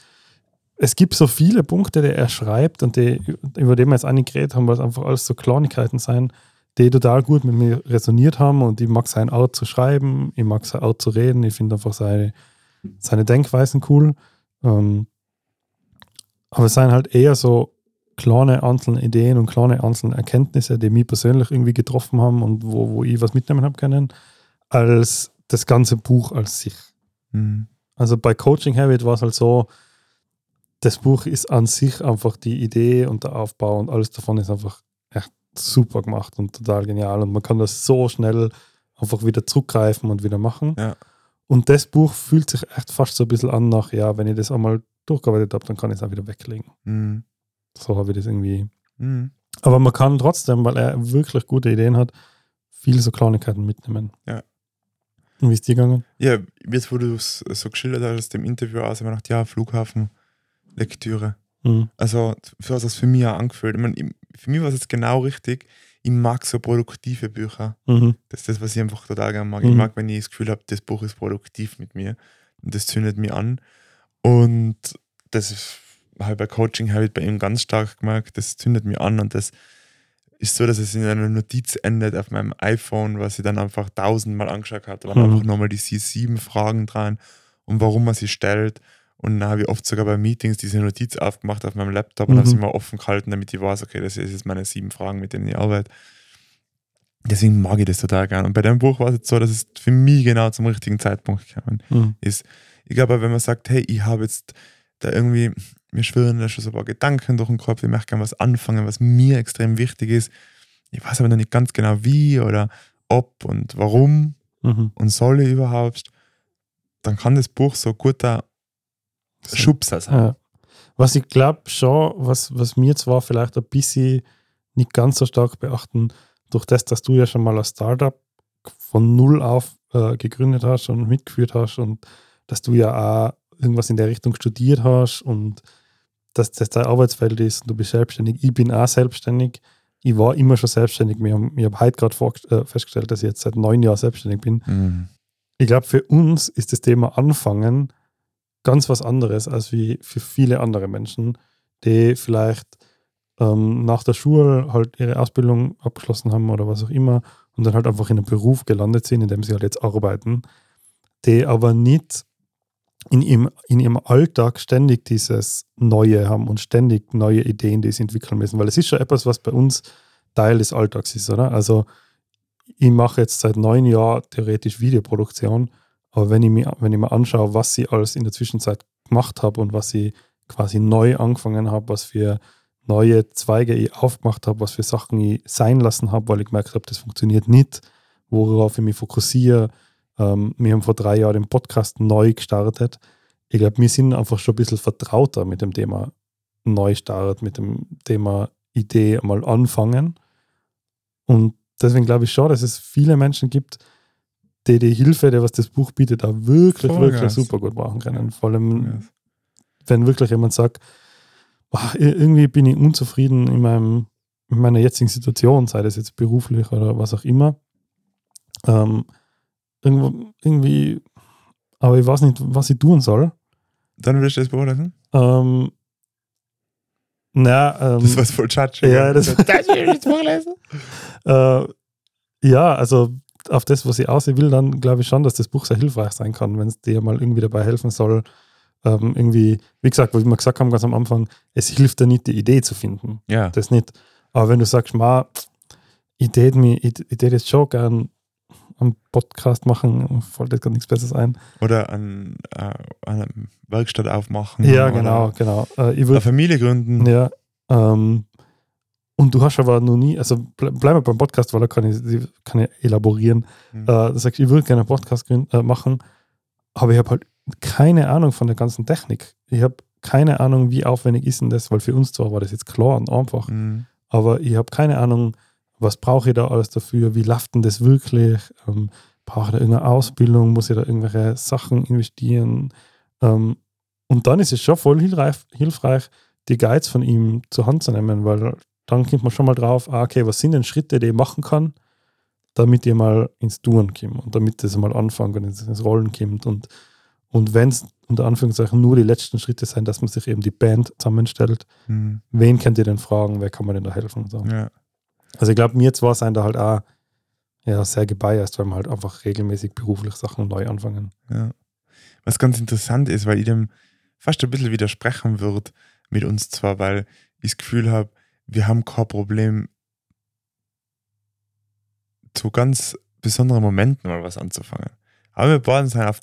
es gibt so viele Punkte, die er schreibt und die, über die wir jetzt einige geredet haben, weil es einfach alles so Kleinigkeiten sein, die total gut mit mir resoniert haben und ich mag sein Art zu schreiben, ich mag sein Art zu reden, ich finde einfach seine, seine Denkweisen cool. Ähm, aber es sind halt eher so kleine einzelne Ideen und kleine einzelne Erkenntnisse, die mich persönlich irgendwie getroffen haben und wo, wo ich was mitnehmen habe können, als das ganze Buch als sich. Hm. Also bei Coaching Habit war es halt so, das Buch ist an sich einfach die Idee und der Aufbau und alles davon ist einfach echt super gemacht und total genial und man kann das so schnell einfach wieder zurückgreifen und wieder machen. Ja. Und das Buch fühlt sich echt fast so ein bisschen an nach, ja, wenn ich das einmal durchgearbeitet habe, dann kann ich es auch wieder weglegen. Hm. So habe ich das irgendwie. Hm. Aber man kann trotzdem, weil er wirklich gute Ideen hat, viele so Kleinigkeiten mitnehmen. Ja. Und wie ist dir gegangen? Ja, jetzt wo du es so geschildert hast, aus dem Interview aus, habe ich gedacht, ja, Flughafen, Lektüre. Mhm. Also, so hat es für mich auch angefühlt. Ich mein, für mich war es jetzt genau richtig. Ich mag so produktive Bücher. Mhm. Das ist das, was ich einfach total gerne mag. Mhm. Ich mag, wenn ich das Gefühl habe, das Buch ist produktiv mit mir. Und das zündet mich an. Und das ist- habe ich bei Coaching habe ich bei ihm ganz stark gemerkt, das zündet mich an und das ist so, dass es in einer Notiz endet auf meinem iPhone, was ich dann einfach tausendmal angeschaut habe. Da waren Mhm. einfach nochmal die sieben Fragen dran und warum man sie stellt. Und dann habe ich oft sogar bei Meetings diese Notiz aufgemacht auf meinem Laptop und Mhm. habe sie mal offen gehalten, damit ich weiß, okay, das ist jetzt meine sieben Fragen, mit denen ich arbeite. Deswegen mag ich das total gern. Und bei dem Buch war es jetzt so, dass es für mich genau zum richtigen Zeitpunkt gekommen Mhm. ist. Ich glaube, wenn man sagt, hey, ich habe jetzt da irgendwie, mir schwirren da schon so ein paar Gedanken durch den Kopf, ich möchte gerne was anfangen, was mir extrem wichtig ist. Ich weiß aber noch nicht ganz genau wie oder ob und warum Mhm. und soll ich überhaupt, dann kann das Buch so ein guter Schubser sein. Ja. Was ich glaube schon, was, was mir zwar vielleicht ein bisschen nicht ganz so stark beachten, durch das, dass du ja schon mal ein Startup von null auf äh, gegründet hast und mitgeführt hast und dass du ja auch irgendwas in der Richtung studiert hast und dass das dein Arbeitsfeld ist und du bist selbstständig. Ich bin auch selbstständig. Ich war immer schon selbstständig. Ich habe hab heute gerade äh, festgestellt, dass ich jetzt seit neun Jahren selbstständig bin Mhm. ich glaube, für uns ist das Thema Anfangen ganz was anderes als wie für viele andere Menschen, die vielleicht ähm, nach der Schule halt ihre Ausbildung abgeschlossen haben oder was auch immer und dann halt einfach in einem Beruf gelandet sind, in dem sie halt jetzt arbeiten, die aber nicht in ihrem, in ihrem Alltag ständig dieses Neue haben und ständig neue Ideen, die sie entwickeln müssen. Weil es ist schon etwas, was bei uns Teil des Alltags ist, oder? Also ich mache jetzt seit neun Jahren theoretisch Videoproduktion, aber wenn ich mir, wenn ich mir anschaue, was ich alles in der Zwischenzeit gemacht habe und was ich quasi neu angefangen habe, was für neue Zweige ich aufgemacht habe, was für Sachen ich sein lassen habe, weil ich gemerkt habe, das funktioniert nicht, worauf ich mich fokussiere. Ähm, wir haben vor drei Jahren den Podcast neu gestartet. Ich glaube, wir sind einfach schon ein bisschen vertrauter mit dem Thema Neustart, mit dem Thema Idee mal anfangen. Und deswegen glaube ich schon, dass es viele Menschen gibt, die die Hilfe, die was das Buch bietet, auch wirklich, Vollgas. wirklich super gut machen können. Vor allem, Ja. wenn wirklich jemand sagt, "Boah, ir- irgendwie bin ich unzufrieden in, meinem, in meiner jetzigen Situation, sei das jetzt beruflich oder was auch immer. Ähm, irgendwo, irgendwie, aber ich weiß nicht, was ich tun soll. Dann willst du das lesen? Ähm, na, ähm, Das war voll Chatsch. ja, das, das will ich das Buch lesen. äh, ja, also auf das, was ich aussehen will, dann glaube ich schon, dass das Buch sehr hilfreich sein kann, wenn es dir mal irgendwie dabei helfen soll, ähm, irgendwie, wie gesagt, was wir gesagt haben ganz am Anfang, es hilft dir nicht, die Idee zu finden. Ja. Das nicht. Aber wenn du sagst, ma, ich tät mir, ich, ich tät jetzt schon gern einen Podcast machen, fällt jetzt gar nichts Besseres ein. Oder an, äh, eine Werkstatt aufmachen. Ja, genau, genau. Äh, ich Eine würde Familie gründen. Ja. Ähm, und du hast aber noch nie, also ble bleib mal beim Podcast, weil da kann ich, kann ich elaborieren. Mhm. Äh, du sagst, ich würde gerne einen Podcast äh, machen, aber ich habe halt keine Ahnung von der ganzen Technik. Ich habe keine Ahnung, wie aufwendig ist denn das, weil für uns zwar war das jetzt klar und einfach, Mhm. aber ich habe keine Ahnung, was brauche ich da alles dafür, wie läuft denn das wirklich, ähm, brauche ich da irgendeine Ausbildung, muss ich da irgendwelche Sachen investieren. Ähm, und dann ist es schon voll hilfreich, hilfreich, die Guides von ihm zur Hand zu nehmen, weil dann kommt man schon mal drauf, ah, okay, was sind denn Schritte, die ich machen kann, damit ihr mal ins Tun kommt und damit das mal anfangen und ins, Rollen kommt. Und, und wenn es unter Anführungszeichen nur die letzten Schritte sind, dass man sich eben die Band zusammenstellt, Mhm. wen könnt ihr denn fragen, wer kann mir denn da helfen? So. Ja. Also ich glaube, mir zwar sind da halt auch ja, sehr gebiased, weil wir halt einfach regelmäßig beruflich Sachen neu anfangen. Ja. Was ganz interessant ist, weil ich dem fast ein bisschen widersprechen würde mit uns zwar, weil ich das Gefühl habe, wir haben kein Problem, zu ganz besonderen Momenten mal was anzufangen. Aber wir beiden sind auf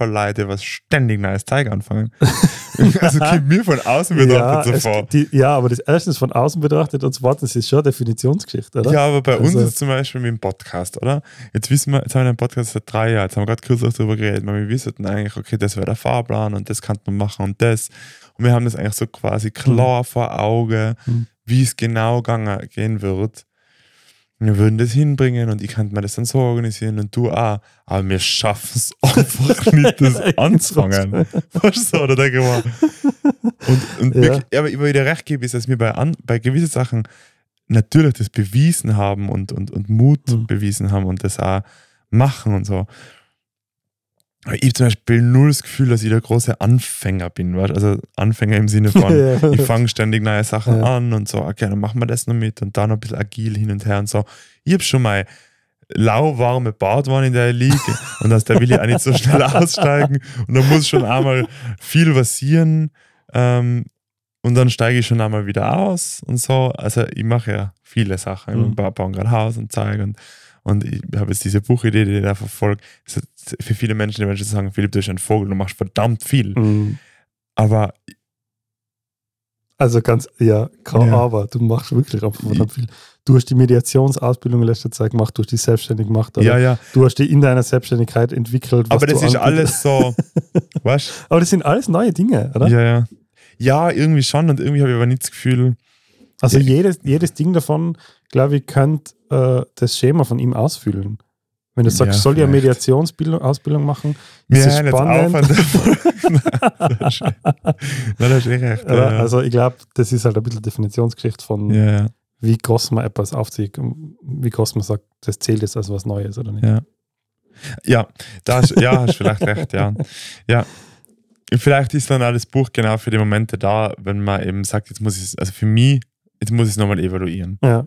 Leute, was ständig neues Teig anfangen. [LAUGHS] also kommt mir von außen betrachtet es- so vor. die, ja, aber das erste ist von außen betrachtet und zweitens ist schon eine Definitionsgeschichte, oder? Ja, aber bei uns Also- ist es zum Beispiel mit dem Podcast, oder? Jetzt wissen wir, jetzt haben wir den Podcast seit drei Jahren, jetzt haben wir gerade kürzlich darüber geredet, weil wir wissen eigentlich, okay, das wäre der Fahrplan und das kann man machen und das. Und wir haben das eigentlich so quasi klar vor Augen, Mhm. Wie es genau gehen wird. Wir würden das hinbringen und ich könnte mir das dann so organisieren und du auch. Aber wir schaffen es [LAUGHS] einfach nicht, das [LAUGHS] anzufangen. Weißt du oder denke ich mal. Und, und Ja. wirklich, aber ich dir recht gebe, ist, dass wir bei, an, bei gewissen Sachen natürlich das bewiesen haben und, und, und Mut Mhm. bewiesen haben und das auch machen und so. Aber ich habe zum Beispiel null das Gefühl, dass ich der große Anfänger bin. Weißt? Also Anfänger im Sinne von, [LAUGHS] Ja. ich fange ständig neue Sachen Ja. an und so, okay, dann machen wir das noch mit und dann noch ein bisschen agil hin und her und so. Ich habe schon mal lauwarme Badwanne in der liege [LAUGHS] und aus der will ich auch nicht so schnell aussteigen und da muss schon einmal viel passieren ähm, und dann steige ich schon einmal wieder aus und so. Also ich mache ja viele Sachen. Mhm. Ich ba- baue gerade Haus und zeige und, und ich habe jetzt diese Buchidee, die ich da verfolge. Für viele Menschen, die Menschen sagen, Philipp, du bist ein Vogel, du machst verdammt viel. Mhm. Aber Also ganz, ja, kein Ja. Aber, du machst wirklich einfach verdammt viel. Du hast die Mediationsausbildung in letzter Zeit gemacht, du hast die selbstständig gemacht, ja, ja, du hast die in deiner Selbstständigkeit entwickelt. was aber das ist alles so, [LAUGHS] weißt Aber das sind alles neue Dinge, oder? Ja, ja. Ja, irgendwie schon und irgendwie habe ich aber nicht das Gefühl, Also Ja. jedes, jedes Ding davon, glaube ich, könnte äh, das Schema von ihm ausfüllen. Wenn du sagst, Ja, soll ich eine vielleicht. Mediationsausbildung Ausbildung machen, ist auf spannend. das [LAUGHS] [LAUGHS] Nein, das ist eh recht. Ja, Also ich glaube, das ist halt ein bisschen Definitionsgeschichte von, ja, ja. wie groß man etwas aufzieht und wie groß man sagt, das zählt jetzt als was Neues oder nicht. Ja. Ja, da hast, ja, hast vielleicht recht, ja. Ja. Vielleicht ist dann auch das Buch genau für die Momente da, wenn man eben sagt, jetzt muss ich es, also für mich, jetzt muss ich es nochmal evaluieren, Ja.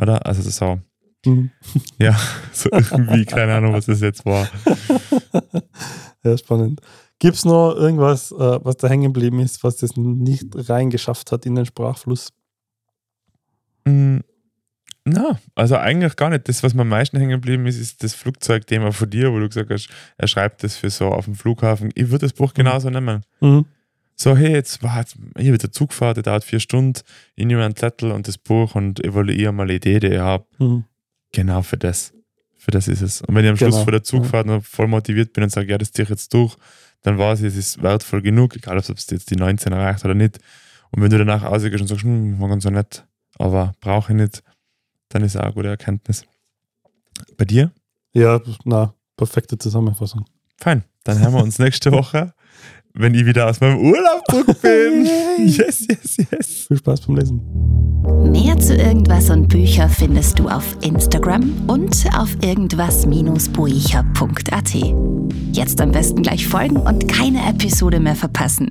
oder? Also so, Mhm. [LAUGHS] ja, so irgendwie, keine Ahnung, was das jetzt war. [LAUGHS] ja, spannend. Gibt es noch irgendwas, äh, was da hängen geblieben ist, was das nicht reingeschafft hat in den Sprachfluss? Mm, Na, also eigentlich gar nicht. Das, was mir am meisten hängen geblieben ist, ist das Flugzeugthema von dir, wo du gesagt hast, er schreibt das für so auf dem Flughafen. Ich würde das Buch genauso nehmen. Mhm. So, hey, jetzt war jetzt, hier wird der Zugfahrt, der dauert vier Stunden, ich nehme einen Zettel und das Buch und evaluiere mal die Idee, die ich habe. Mhm. Genau für das. Für das ist es. Und wenn ich am Schluss Genau, vor der Zugfahrt noch voll motiviert bin und sage, ja, das ziehe ich jetzt durch, dann weiß ich, es ist wertvoll genug, egal ob es jetzt die 19 erreicht oder nicht. Und wenn du danach rausgehst und sagst, hm, war ganz so nett, aber brauche ich nicht, dann ist auch eine gute Erkenntnis. Bei dir? Ja, na, perfekte Zusammenfassung. Fein. Dann hören wir uns [LAUGHS] nächste Woche, wenn ich wieder aus meinem Urlaub zurück bin. Yes, yes, yes. Viel Spaß beim Lesen. Mehr zu irgendwas und Bücher findest du auf Instagram und auf irgendwas-buecher.at. Jetzt am besten gleich folgen und keine Episode mehr verpassen.